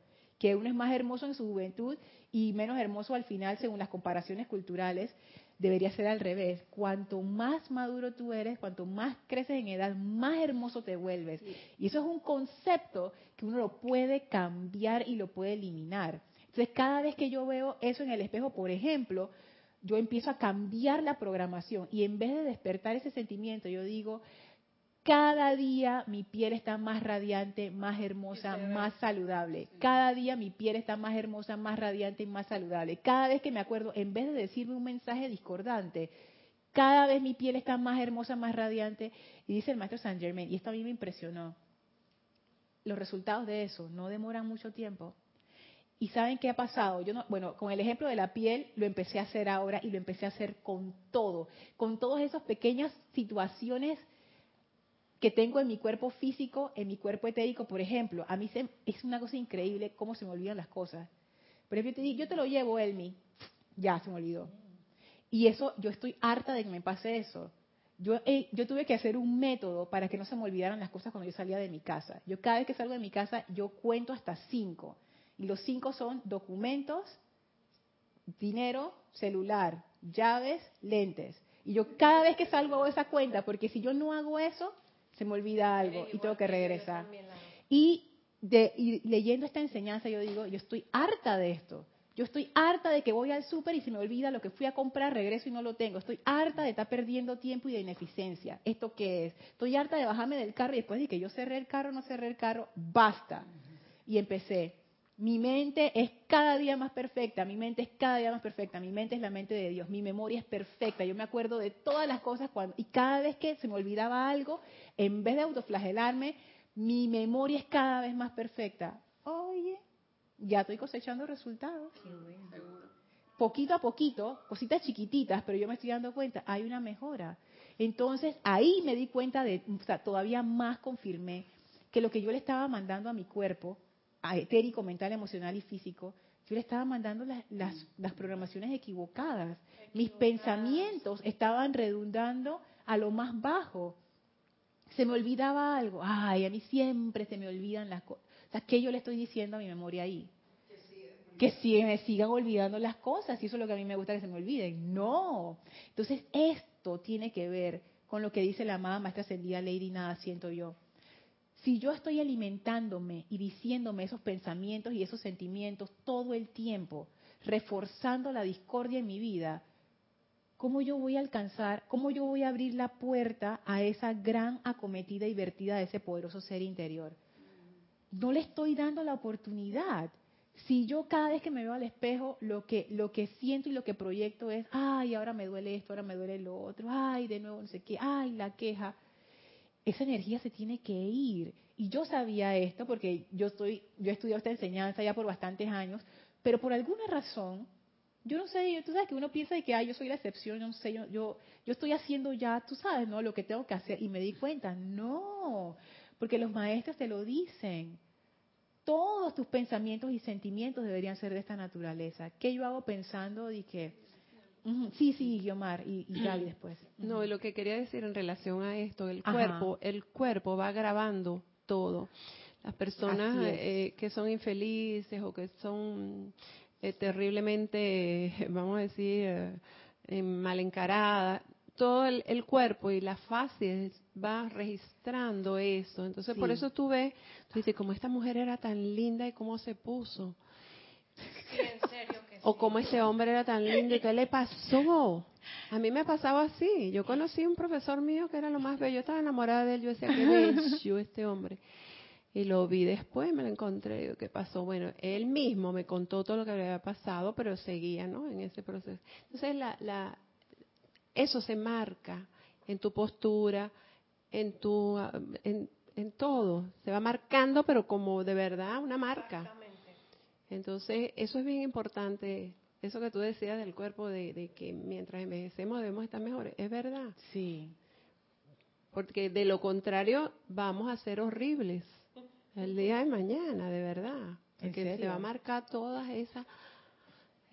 que uno es más hermoso en su juventud y menos hermoso al final según las comparaciones culturales, debería ser al revés. Cuanto más maduro tú eres, cuanto más creces en edad, más hermoso te vuelves. Y eso es un concepto que uno lo puede cambiar y lo puede eliminar. Entonces, cada vez que yo veo eso en el espejo, por ejemplo, yo empiezo a cambiar la programación y en vez de despertar ese sentimiento, yo digo, cada día mi piel está más radiante, más hermosa, más saludable. Cada día mi piel está más hermosa, más radiante y más saludable. Cada vez que me acuerdo, en vez de decirme un mensaje discordante, cada vez mi piel está más hermosa, más radiante. Y dice el maestro Saint Germain, y esto a mí me impresionó, los resultados de eso no demoran mucho tiempo. ¿Y saben qué ha pasado? Yo no, bueno, con el ejemplo de la piel lo empecé a hacer ahora y lo empecé a hacer con todo, con todas esas pequeñas situaciones que tengo en mi cuerpo físico, en mi cuerpo etérico, por ejemplo. A mí se, es una cosa increíble cómo se me olvidan las cosas. Por ejemplo, yo te, digo, yo te lo llevo, Elmi. Ya, se me olvidó. Y eso, yo estoy harta de que me pase eso. Yo, yo tuve que hacer un método para que no se me olvidaran las cosas cuando yo salía de mi casa. Yo cada vez que salgo de mi casa, yo cuento hasta cinco. Y los cinco son documentos, dinero, celular, llaves, lentes. Y yo cada vez que salgo hago esa cuenta, porque si yo no hago eso, se me olvida algo y tengo que regresar. Y, de, leyendo esta enseñanza yo digo, yo estoy harta de esto. Yo estoy harta de que voy al súper y se me olvida lo que fui a comprar, regreso y no lo tengo. Estoy harta de estar perdiendo tiempo y de ineficiencia. ¿Esto qué es? Estoy harta de bajarme del carro y después de que yo cerré el carro, no cerré el carro, basta. Y empecé. Mi mente es cada día más perfecta, mi mente es cada día más perfecta, mi mente es la mente de Dios, mi memoria es perfecta, yo me acuerdo de todas las cosas cuando, y cada vez que se me olvidaba algo, en vez de autoflagelarme, mi memoria es cada vez más perfecta. Oye, ya estoy cosechando resultados. Poquito a poquito, cositas chiquititas, pero yo me estoy dando cuenta, hay una mejora. Entonces ahí me di cuenta de, o sea, todavía más confirmé que lo que yo le estaba mandando a mi cuerpo etérico, mental, emocional y físico, yo le estaba mandando las, las, programaciones equivocadas. Mis pensamientos estaban redundando a lo más bajo. Se me olvidaba algo. Ay, a mí siempre se me olvidan las cosas. ¿qué yo le estoy diciendo a mi memoria ahí? Que, si me sigan olvidando las cosas. Y eso es lo que a mí me gusta que se me olviden. No. Entonces, esto tiene que ver con lo que dice la amada maestra ascendida Lady Nada, siento yo si yo estoy alimentándome y diciéndome esos pensamientos y esos sentimientos todo el tiempo, reforzando la discordia en mi vida, ¿cómo yo voy a alcanzar, cómo yo voy a abrir la puerta a esa gran acometida y vertida de ese poderoso ser interior? No le estoy dando la oportunidad. Si yo cada vez que me veo al espejo, lo que, lo que siento y lo que proyecto es, ay, ahora me duele esto, ahora me duele lo otro, ay, de nuevo no sé qué, ay, la queja esa energía se tiene que ir. Y yo sabía esto porque yo estoy, yo he estudiado esta enseñanza ya por bastantes años, pero por alguna razón, yo no sé, tú sabes que uno piensa de que yo soy la excepción, yo no sé, yo, yo, yo estoy haciendo ya, tú sabes, ¿no? Lo que tengo que hacer. Y me di cuenta, no, porque los maestros te lo dicen. Todos tus pensamientos y sentimientos deberían ser de esta naturaleza. ¿Qué yo hago pensando de que Sí, sí, Guiomar y, y Gaby después. No, lo que quería decir en relación a esto, el cuerpo, el cuerpo va grabando todo. Las personas eh, que son infelices o que son eh, terriblemente, vamos a decir, eh, mal encaradas, todo el, cuerpo y las fases va registrando eso. Entonces, por eso tú ves, tú dices, como esta mujer era tan linda y cómo se puso. Sí, en serio o como ese hombre era tan lindo y qué le pasó. A mí me pasaba así. Yo conocí un profesor mío que era lo más bello. Yo estaba enamorada de él. Yo decía, qué bello este hombre. Y lo vi después, me lo encontré. Digo, ¿Qué pasó? Bueno, él mismo me contó todo lo que había pasado, pero seguía, ¿no? En ese proceso. Entonces, la, la, eso se marca en tu postura, en tu, en, en todo. Se va marcando, pero como de verdad una marca. Entonces, eso es bien importante. Eso que tú decías del cuerpo, de, que mientras envejecemos debemos estar mejores, es verdad. Sí. Porque de lo contrario vamos a ser horribles el día de mañana, de verdad. Porque se va a marcar toda esa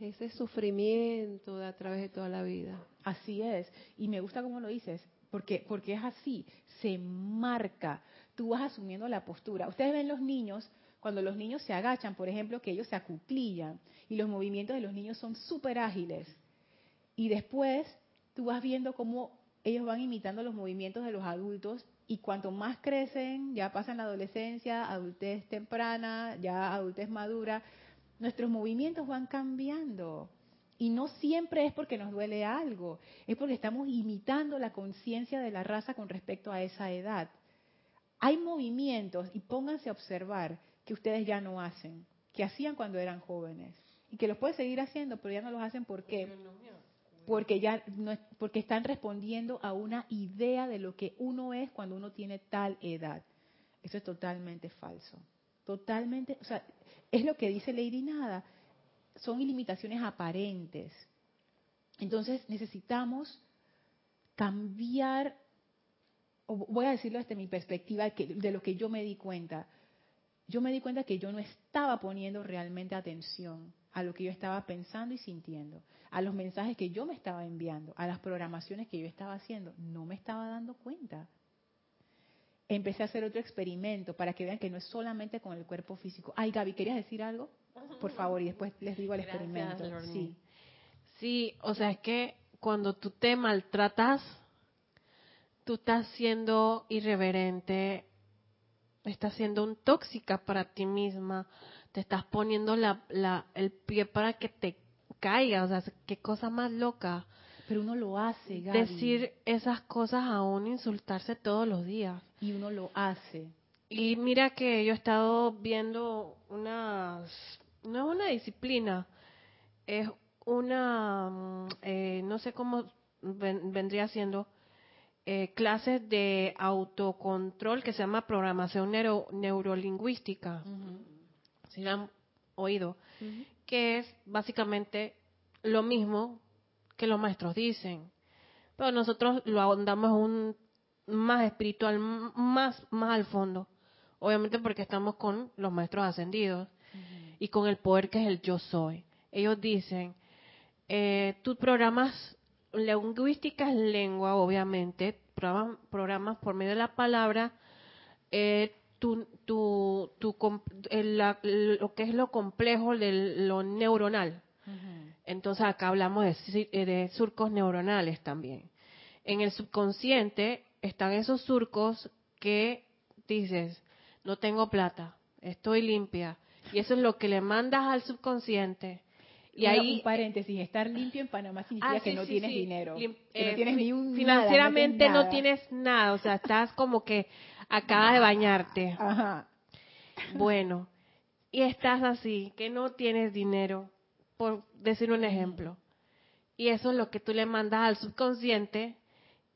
ese sufrimiento de a través de toda la vida. Así es. Y me gusta cómo lo dices, porque porque es así, se marca. Tú vas asumiendo la postura. Ustedes ven los niños cuando los niños se agachan, por ejemplo, que ellos se acuclillan y los movimientos de los niños son súper ágiles. y después tú vas viendo cómo ellos van imitando los movimientos de los adultos y cuanto más crecen, ya pasan la adolescencia, adultez temprana, ya adultez madura, nuestros movimientos van cambiando. Y no siempre es porque nos duele algo, es porque estamos imitando la conciencia de la raza con respecto a esa edad. Hay movimientos, y pónganse a observar, que ustedes ya no hacen, que hacían cuando eran jóvenes, y que los pueden seguir haciendo, pero ya no los hacen ¿por qué? Porque ya no, porque están respondiendo a una idea de lo que uno es cuando uno tiene tal edad. Eso es totalmente falso. Totalmente, o sea, es lo que dice Lady Nada son ilimitaciones aparentes. Entonces necesitamos cambiar, o voy a decirlo desde mi perspectiva, de lo que yo me di cuenta. Yo me di cuenta que yo no estaba poniendo realmente atención a lo que yo estaba pensando y sintiendo, a los mensajes que yo me estaba enviando, a las programaciones que yo estaba haciendo. No me estaba dando cuenta. Empecé a hacer otro experimento para que vean que no es solamente con el cuerpo físico. Ay, Gaby, ¿querías decir algo? por favor, y después les digo el experimento. Sí. sí, o sea, es que cuando tú te maltratas, tú estás siendo irreverente, estás siendo un tóxica para ti misma, te estás poniendo la, la, el pie para que te caiga, o sea, qué cosa más loca. Pero uno lo hace, Gaby. Decir esas cosas a uno, insultarse todos los días. Y uno lo hace. Y mira que yo he estado viendo unas no es una disciplina, es una, mm, eh, no sé cómo vendría siendo, eh, clases de autocontrol que se llama programación neurolingüística. Si lo han oído, que es básicamente lo mismo que los maestros dicen. Pero nosotros lo ahondamos un más espiritual, más, más al fondo. Obviamente porque estamos con los maestros ascendidos y con el poder que es el yo soy. Ellos dicen, eh, tú programas, lingüística es lengua, obviamente, programas, por medio de la palabra, eh, tu, tu, tu, lo que es lo complejo de lo neuronal. Entonces acá hablamos de, eh, de surcos neuronales también. En el subconsciente están esos surcos que dices, no tengo plata, estoy limpia, y eso es lo que le mandas al subconsciente. Y ahí un paréntesis, estar limpio en Panamá significa ah, que no tienes dinero, que no eh, tienes ni un financieramente no, tienes nada, o sea, estás como que acabas de bañarte. Ajá. Bueno, y estás así, que no tienes dinero, por decir un ejemplo. Y eso es lo que tú le mandas al subconsciente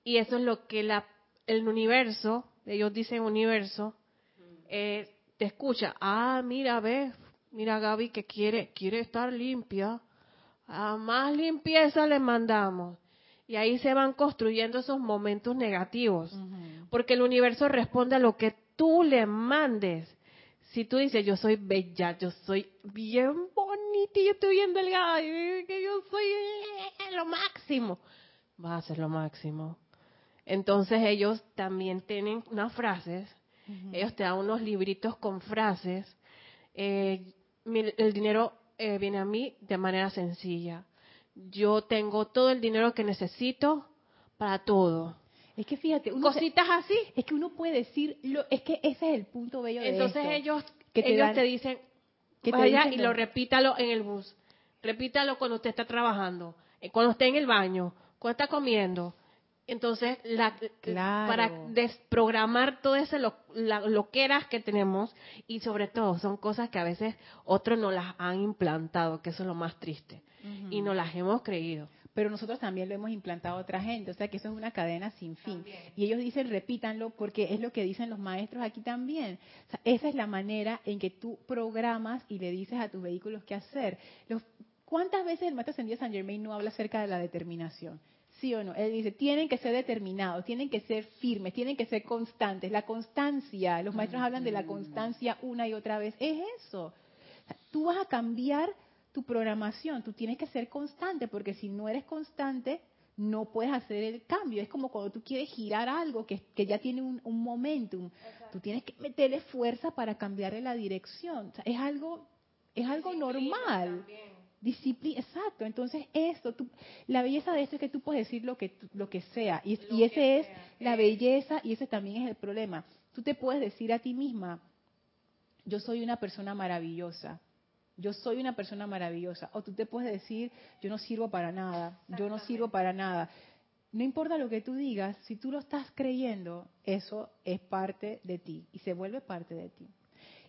y eso es lo que la, el universo, ellos dicen universo, eh, escucha, ah, mira, ve, mira Gaby que quiere, quiere estar limpia, a más limpieza le mandamos. Y ahí se van construyendo esos momentos negativos, porque el universo responde a lo que tú le mandes. Si tú dices, yo soy bella, yo soy bien bonita y yo estoy bien delgada, y que yo soy lo máximo, va a ser lo máximo. Entonces ellos también tienen unas frases ellos te dan unos libritos con frases. Eh, el dinero eh, viene a mí de manera sencilla. Yo tengo todo el dinero que necesito para todo. Es que fíjate, cositas así. Es que uno puede decir, lo, es que ese es el punto bello de Entonces ellos, que te, ellos te dicen, que vaya y lo repítalo en el bus. Repítalo cuando usted está trabajando, eh, cuando esté en el baño, cuando está comiendo, entonces, la, para desprogramar todo ese lo, loqueras que tenemos y sobre todo son cosas que a veces otros no las han implantado, que eso es lo más triste, y no las hemos creído. Pero nosotros también lo hemos implantado a otra gente, o sea que eso es una cadena sin fin. Y ellos dicen, repítanlo, porque es lo que dicen los maestros aquí también. esa es la manera en que tú programas y le dices a tus vehículos qué hacer. Los, ¿Cuántas veces el maestro ascendido San Germain no habla acerca de la determinación? ¿Sí o no? Él dice, tienen que ser determinados, tienen que ser firmes, tienen que ser constantes. La constancia, los maestros hablan de la constancia una y otra vez, es eso. tú vas a cambiar tu programación, tú tienes que ser constante, porque si no eres constante, no puedes hacer el cambio. Es como cuando tú quieres girar algo que, ya tiene un, momentum. Tú tienes que meterle fuerza para cambiarle la dirección. es algo, es algo normal. Disciplina, exacto. Entonces, esto, tú, la belleza de esto es que tú puedes decir lo que, lo que sea. Y, y ese es la belleza y ese también es el problema. Tú te puedes decir a ti misma, yo soy una persona maravillosa. Yo soy una persona maravillosa. O tú te puedes decir, yo no sirvo para nada. Yo no sirvo para nada. No importa lo que tú digas, si tú lo estás creyendo, eso es parte de ti y se vuelve parte de ti.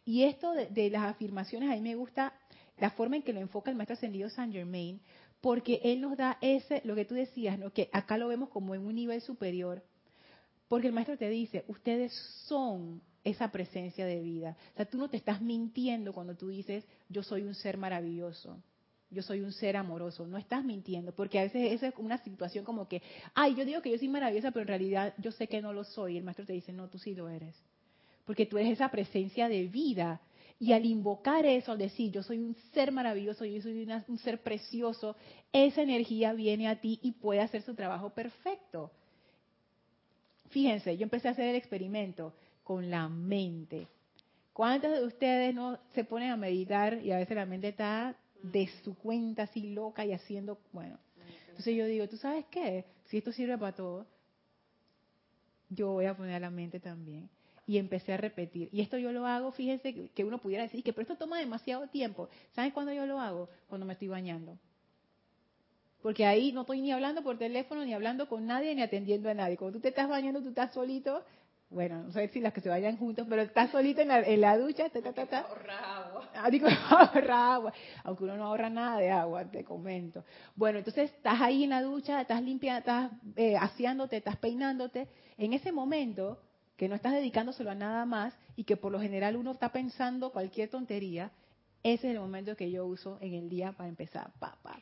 Y esto de, las afirmaciones, a mí me gusta la forma en que lo enfoca el maestro ascendido Saint Germain, porque él nos da ese, lo que tú decías, ¿no? que acá lo vemos como en un nivel superior, porque el maestro te dice, ustedes son esa presencia de vida. O sea, tú no te estás mintiendo cuando tú dices, yo soy un ser maravilloso, yo soy un ser amoroso. No estás mintiendo, porque a veces esa es una situación como que, ay, yo digo que yo soy maravillosa, pero en realidad yo sé que no lo soy. Y el maestro te dice, no, tú sí lo eres. Porque tú eres esa presencia de vida. Y al invocar eso, al decir, yo soy un ser maravilloso, yo soy un ser precioso, esa energía viene a ti y puede hacer su trabajo perfecto. Fíjense, yo empecé a hacer el experimento con la mente. ¿Cuántos de ustedes no se ponen a meditar y a veces la mente está de su cuenta así loca y haciendo, bueno. Entonces yo digo, ¿tú sabes qué? Si esto sirve para todo, yo voy a poner a la mente también. Y empecé a repetir. Y esto yo lo hago, fíjense que uno pudiera decir que, pero esto toma demasiado tiempo. ¿Saben cuándo yo lo hago? Cuando me estoy bañando. Porque ahí no estoy ni hablando por teléfono, ni hablando con nadie, ni atendiendo a nadie. Cuando tú te estás bañando, tú estás solito, bueno, no sé si las que se vayan juntos, pero estás solito en la, en la ducha, ta, ta, ta. Ahorra agua. Ah, digo, ahorra agua. Aunque uno no ahorra nada de agua, te comento. Bueno, entonces estás ahí en la ducha, estás limpiando, estás eh, aseándote, estás peinándote. En ese momento, que no estás dedicándoselo a nada más y que por lo general uno está pensando cualquier tontería, ese es el momento que yo uso en el día para empezar. Pa, pa.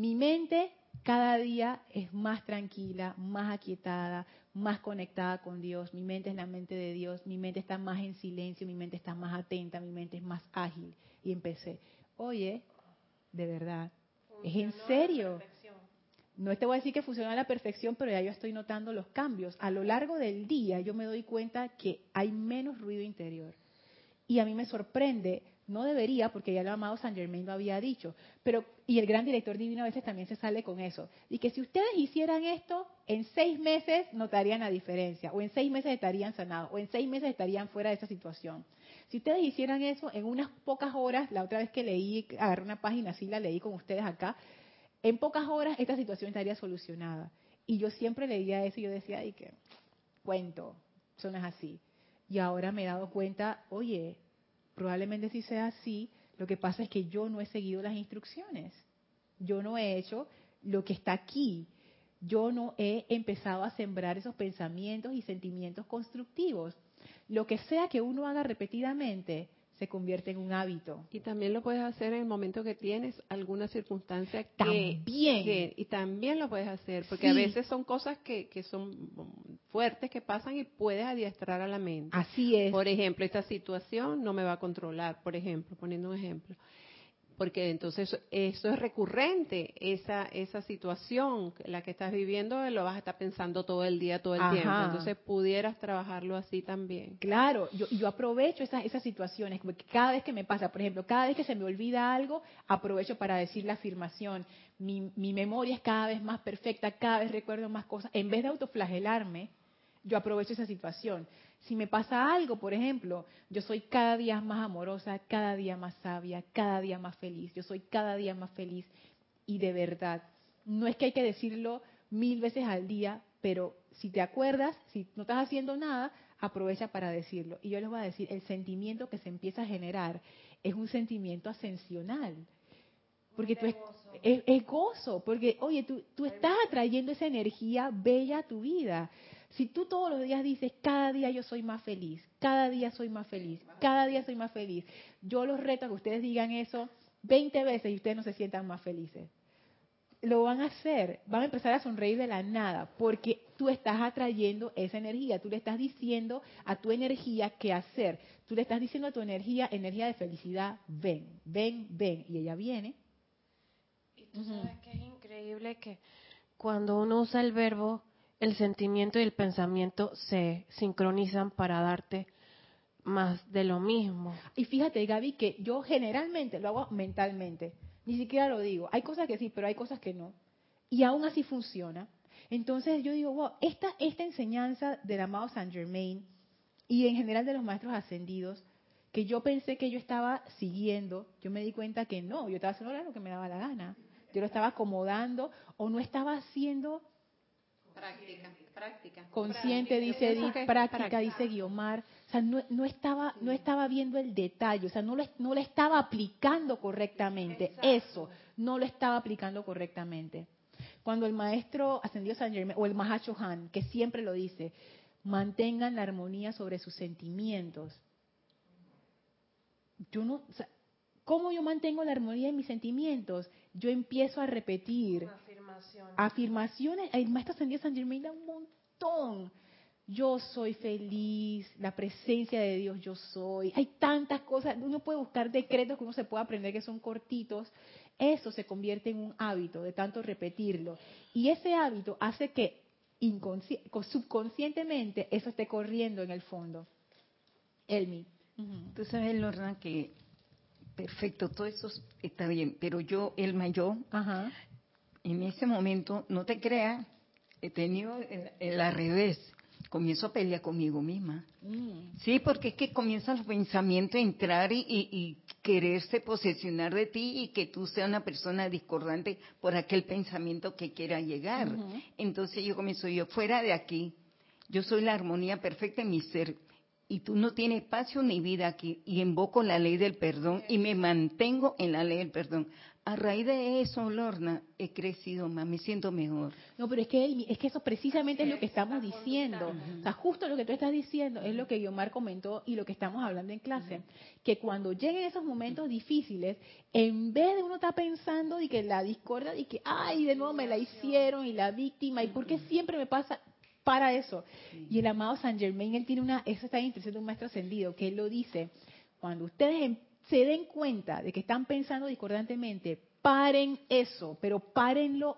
Mi mente cada día es más tranquila, más aquietada, más conectada con Dios, mi mente es la mente de Dios, mi mente está más en silencio, mi mente está más atenta, mi mente es más ágil. Y empecé, oye, de verdad, es en serio. No te voy a decir que funciona a la perfección, pero ya yo estoy notando los cambios. A lo largo del día yo me doy cuenta que hay menos ruido interior. Y a mí me sorprende no debería, porque ya el amado San Germain lo había dicho. Pero, y el gran director divino a veces también se sale con eso. Y que si ustedes hicieran esto, en seis meses notarían la diferencia. O en seis meses estarían sanados. O en seis meses estarían fuera de esa situación. Si ustedes hicieran eso en unas pocas horas, la otra vez que leí, agarré una página así, la leí con ustedes acá, en pocas horas esta situación estaría solucionada. Y yo siempre leía eso y yo decía, ay, que cuento, eso no es así. Y ahora me he dado cuenta, oye, Probablemente si sea así, lo que pasa es que yo no he seguido las instrucciones. Yo no he hecho lo que está aquí. Yo no he empezado a sembrar esos pensamientos y sentimientos constructivos. Lo que sea que uno haga repetidamente, se convierte en un hábito. Y también lo puedes hacer en el momento que tienes alguna circunstancia que, también y también lo puedes hacer porque a veces son cosas que, que son fuertes que pasan y puedes adiestrar a la mente. Así es. Por ejemplo, esta situación no me va a controlar, por ejemplo, poniendo un ejemplo porque entonces eso es recurrente, esa esa situación, la que estás viviendo, lo vas a estar pensando todo el día, todo el tiempo. Entonces pudieras trabajarlo así también. Claro, yo, yo aprovecho esas, esas situaciones, porque cada vez que me pasa, por ejemplo, cada vez que se me olvida algo, aprovecho para decir la afirmación. Mi, mi memoria es cada vez más perfecta, cada vez recuerdo más cosas. En vez de autoflagelarme, yo aprovecho esa situación. Si me pasa algo, por ejemplo, yo soy cada día más amorosa, cada día más sabia, cada día más feliz, yo soy cada día más feliz y de verdad. No es que hay que decirlo mil veces al día, pero si te acuerdas, si no estás haciendo nada, aprovecha para decirlo. Y yo les voy a decir, el sentimiento que se empieza a generar es un sentimiento ascensional. Porque tú es, es, gozo, porque oye, tú, tú estás atrayendo esa energía bella a tu vida. Si tú todos los días dices, cada día yo soy más feliz, cada día soy más feliz, cada día soy más feliz, yo los reto a que ustedes digan eso 20 veces y ustedes no se sientan más felices. Lo van a hacer, van a empezar a sonreír de la nada, porque tú estás atrayendo esa energía, tú le estás diciendo a tu energía qué hacer, tú le estás diciendo a tu energía, energía de felicidad, ven, ven, ven, y ella viene. Y tú sabes que es increíble que cuando uno usa el verbo el sentimiento y el pensamiento se sincronizan para darte más de lo mismo. Y fíjate, Gaby, que yo generalmente lo hago mentalmente. Ni siquiera lo digo. Hay cosas que sí, pero hay cosas que no. Y aún así funciona. Entonces yo digo, esta, esta enseñanza del amado Saint Germain y en general de los maestros ascendidos, que yo pensé que yo estaba siguiendo, yo me di cuenta que no, yo estaba haciendo lo que me daba la gana. Yo lo estaba acomodando o no estaba haciendo Práctica, práctica. consciente, dice Edith, práctica, práctica. dice Guiomar. O sea, no, no estaba, no estaba viendo el detalle, o sea, no lo, no lo estaba aplicando correctamente. Eso, no lo estaba aplicando correctamente. Cuando el maestro ascendió San Germain, o el Mahacho Han, que siempre lo dice, mantengan la armonía sobre sus sentimientos. Yo no, o sea, ¿cómo yo mantengo la armonía en mis sentimientos? Yo empiezo a repetir Afirmación. afirmaciones, el maestro ascendido San Germain da un montón. Yo soy feliz, la presencia de Dios yo soy. Hay tantas cosas, uno puede buscar decretos que uno se puede aprender que son cortitos. Eso se convierte en un hábito de tanto repetirlo. Y ese hábito hace que subconscientemente eso esté corriendo en el fondo. Elmi. Tú sabes, Lorna, que perfecto, todo eso está bien, pero yo, Elma, yo, Ajá. En ese momento, no te creas, he tenido el, el al revés. Comienzo a pelear conmigo misma. Mm. Sí, porque es que comienzan los pensamientos a entrar y, y- y quererse posesionar de ti y que tú seas una persona discordante por aquel pensamiento que quiera llegar. Entonces yo comienzo yo, fuera de aquí, yo soy la armonía perfecta en mi ser y tú no tienes espacio ni vida aquí y invoco la ley del perdón y me mantengo en la ley del perdón. A raíz de eso, Lorna, he crecido más, me siento mejor. No, pero es que, es que eso precisamente es lo que estamos diciendo. O sea, justo lo que tú estás diciendo es lo que Guiomar comentó y lo que estamos hablando en clase. Que cuando lleguen esos momentos difíciles, en vez de uno estar pensando y que la discordia y que, ay, de nuevo me la hicieron y la víctima, y por qué siempre me pasa para eso. Y el amado San Germain, él tiene una, eso está de un maestro ascendido, que él lo dice, cuando ustedes em- se den cuenta de que están pensando discordantemente, paren eso, pero párenlo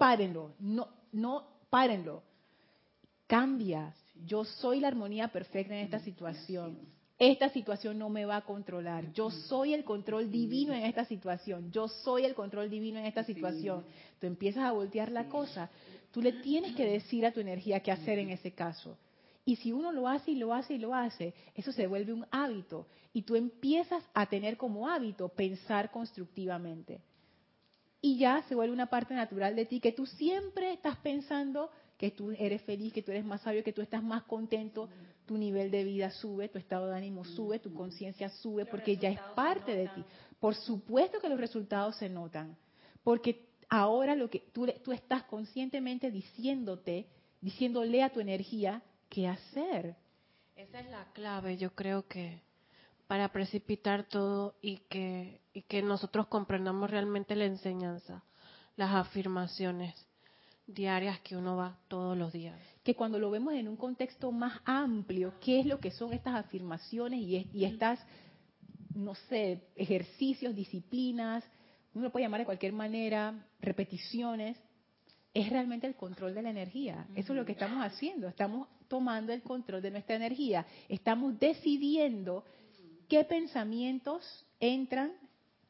párenlo, no, no, párenlo. Cambia. Yo soy la armonía perfecta en esta situación. Esta situación no me va a controlar. Yo soy el control divino en esta situación. Yo soy el control divino en esta situación. Tú empiezas a voltear la cosa. Tú le tienes que decir a tu energía qué hacer en ese caso. Y si uno lo hace y lo hace y lo hace, eso se vuelve un hábito. Y tú empiezas a tener como hábito pensar constructivamente y ya se vuelve una parte natural de ti, que tú siempre estás pensando que tú eres feliz, que tú eres más sabio, que tú estás más contento, tu nivel de vida sube, tu estado de ánimo sube, tu conciencia sube, porque ya es parte de ti. Por supuesto que los resultados se notan, porque ahora lo que tú, tú estás conscientemente diciéndote, diciéndole a tu energía qué hacer. Esa es la clave, yo creo que para precipitar todo y que y que nosotros comprendamos realmente la enseñanza, las afirmaciones diarias que uno va todos los días. que cuando lo vemos en un contexto más amplio, qué es lo que son estas afirmaciones y, y estas, no sé, ejercicios, disciplinas, uno lo puede llamar de cualquier manera, repeticiones, es realmente el control de la energía. Eso es lo que estamos haciendo, estamos tomando el control de nuestra energía, estamos decidiendo qué pensamientos entran,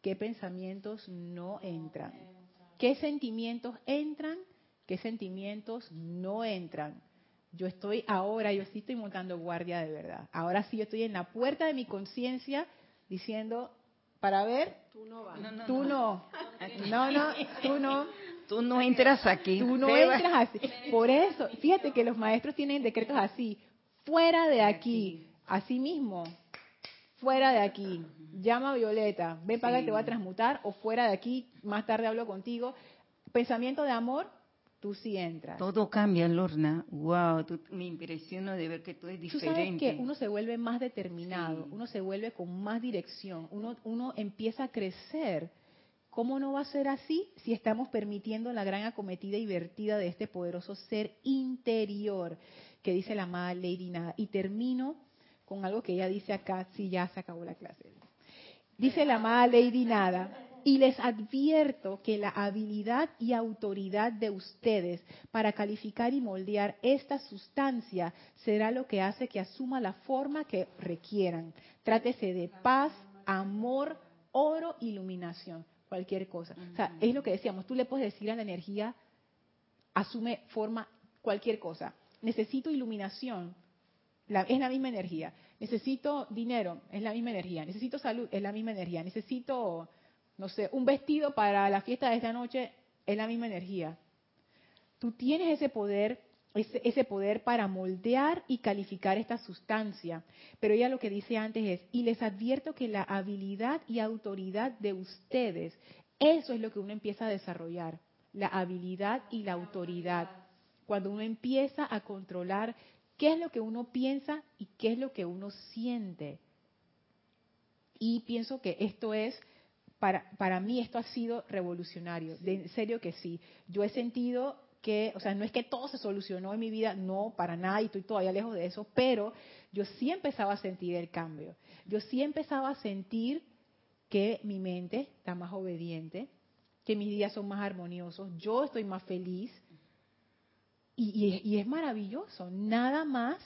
qué pensamientos no entran, qué sentimientos entran, qué sentimientos no entran. Yo estoy ahora, yo sí estoy montando guardia de verdad. Ahora sí yo estoy en la puerta de mi conciencia diciendo, para ver, Tú no vas. tú no, no, no, tú no. Tú no entras aquí. Tú no entras así. Por eso, fíjate que los maestros tienen decretos así, fuera de aquí, así mismo, fuera de aquí. Llama a Violeta, ven para Sí. te voy a transmutar, o fuera de aquí, más tarde hablo contigo. Pensamiento de amor, tú sí entras. Todo cambia, Lorna. Wow, tú- me impresiono de ver que tú eres Tú sabes diferente. que uno se vuelve más determinado, Sí. uno se vuelve con más dirección, uno, uno empieza a crecer. ¿Cómo no va a ser así si estamos permitiendo la gran acometida y vertida de este poderoso ser interior que dice la amada Lady Nada? Y termino con algo que ella dice acá, si ya se acabó la clase. Dice la amada Lady Nada, y les advierto que la habilidad y autoridad de ustedes para calificar y moldear esta sustancia será lo que hace que asuma la forma que requieran. Trátese de paz, amor, oro, iluminación. Cualquier cosa. O sea, es lo que decíamos, tú le puedes decir a la energía, asume forma cualquier cosa. Necesito iluminación, es la misma energía. Necesito dinero, es la misma energía. Necesito salud, es la misma energía. Necesito, no sé, un vestido para la fiesta de esta noche, es la misma energía. Tú tienes ese poder, ese, ese poder para moldear y calificar esta sustancia. Pero ella lo que dice antes es, y les advierto que la habilidad y autoridad de ustedes, eso es lo que uno empieza a desarrollar, la habilidad y la autoridad. Cuando uno empieza a controlar qué es lo que uno piensa y qué es lo que uno siente. Y pienso que esto es, para, para mí esto ha sido revolucionario, de, en serio que sí. Yo he sentido que, o sea, no es que todo se solucionó en mi vida, no, para nada, y estoy todavía lejos de eso, pero yo sí empezaba a sentir el cambio. Yo sí empezaba a sentir que mi mente está más obediente, que mis días son más armoniosos, yo estoy más feliz, y, es maravilloso, nada más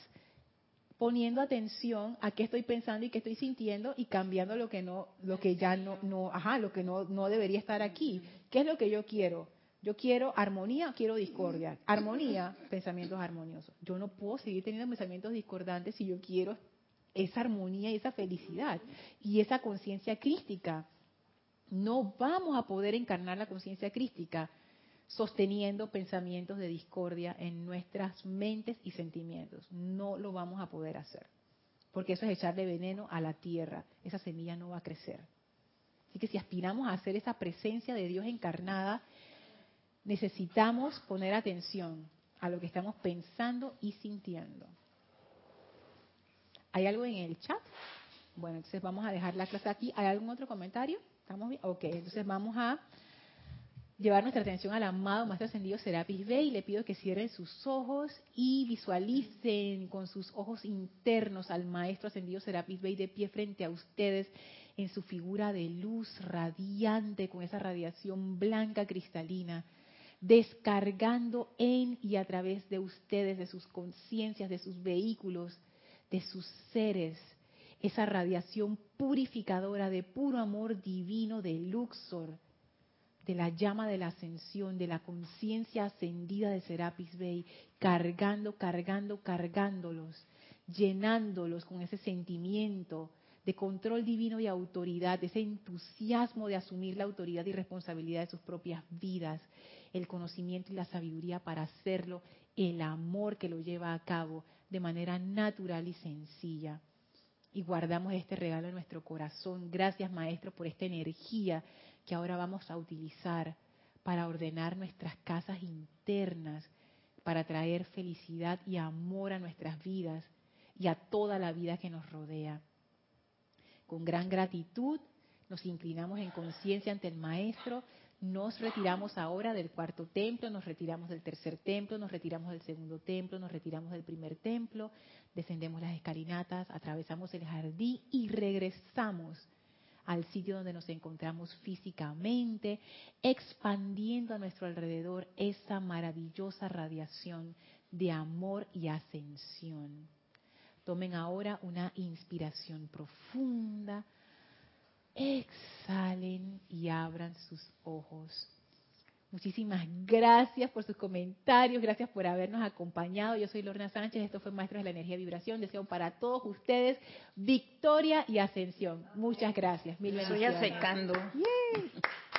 poniendo atención a qué estoy pensando y qué estoy sintiendo y cambiando lo que no, lo que ya no, no, ajá, lo que no, no debería estar aquí. ¿Qué es lo que yo quiero? Yo quiero armonía quiero discordia. Armonía, pensamientos armoniosos. Yo no puedo seguir teniendo pensamientos discordantes si yo quiero esa armonía y esa felicidad y esa conciencia crística. No vamos a poder encarnar la conciencia crística sosteniendo pensamientos de discordia en nuestras mentes y sentimientos. No lo vamos a poder hacer, porque eso es echarle veneno a la tierra. Esa semilla no va a crecer. Así que si aspiramos a hacer esa presencia de Dios encarnada, necesitamos poner atención a lo que estamos pensando y sintiendo. ¿Hay algo en el chat? Bueno, entonces vamos a dejar la clase aquí. ¿Hay algún otro comentario? ¿Estamos bien? Ok, entonces vamos a llevar nuestra atención al amado Maestro Ascendido Serapis Bey. Le pido que cierren sus ojos y visualicen con sus ojos internos al Maestro Ascendido Serapis Bey de pie frente a ustedes en su figura de luz radiante con esa radiación blanca cristalina, descargando en y a través de ustedes, de sus conciencias, de sus vehículos, de sus seres, esa radiación purificadora de puro amor divino de Luxor de la llama de la ascensión, de la conciencia ascendida de Serapis Bey, cargando, cargando, cargándolos, llenándolos con ese sentimiento de control divino y autoridad, ese entusiasmo de asumir la autoridad y responsabilidad de sus propias vidas, el conocimiento y la sabiduría para hacerlo, el amor que lo lleva a cabo de manera natural y sencilla. Y guardamos este regalo en nuestro corazón. Gracias, Maestro, por esta energía que ahora vamos a utilizar para ordenar nuestras casas internas, para traer felicidad y amor a nuestras vidas y a toda la vida que nos rodea. Con gran gratitud nos inclinamos en conciencia ante el Maestro, nos retiramos ahora del cuarto templo, nos retiramos del tercer templo, nos retiramos del segundo templo, nos retiramos del primer templo, descendemos las escalinatas, atravesamos el jardín y regresamos al sitio donde nos encontramos físicamente, expandiendo a nuestro alrededor esa maravillosa radiación de amor y ascensión. Tomen ahora una inspiración profunda, exhalen y abran sus ojos. Muchísimas gracias por sus comentarios, gracias por habernos acompañado. Yo soy Lorna Sánchez, esto fue Maestros de la Energía y Vibración. Deseo para todos ustedes victoria y ascensión. Muchas gracias. Mil Estoy secando.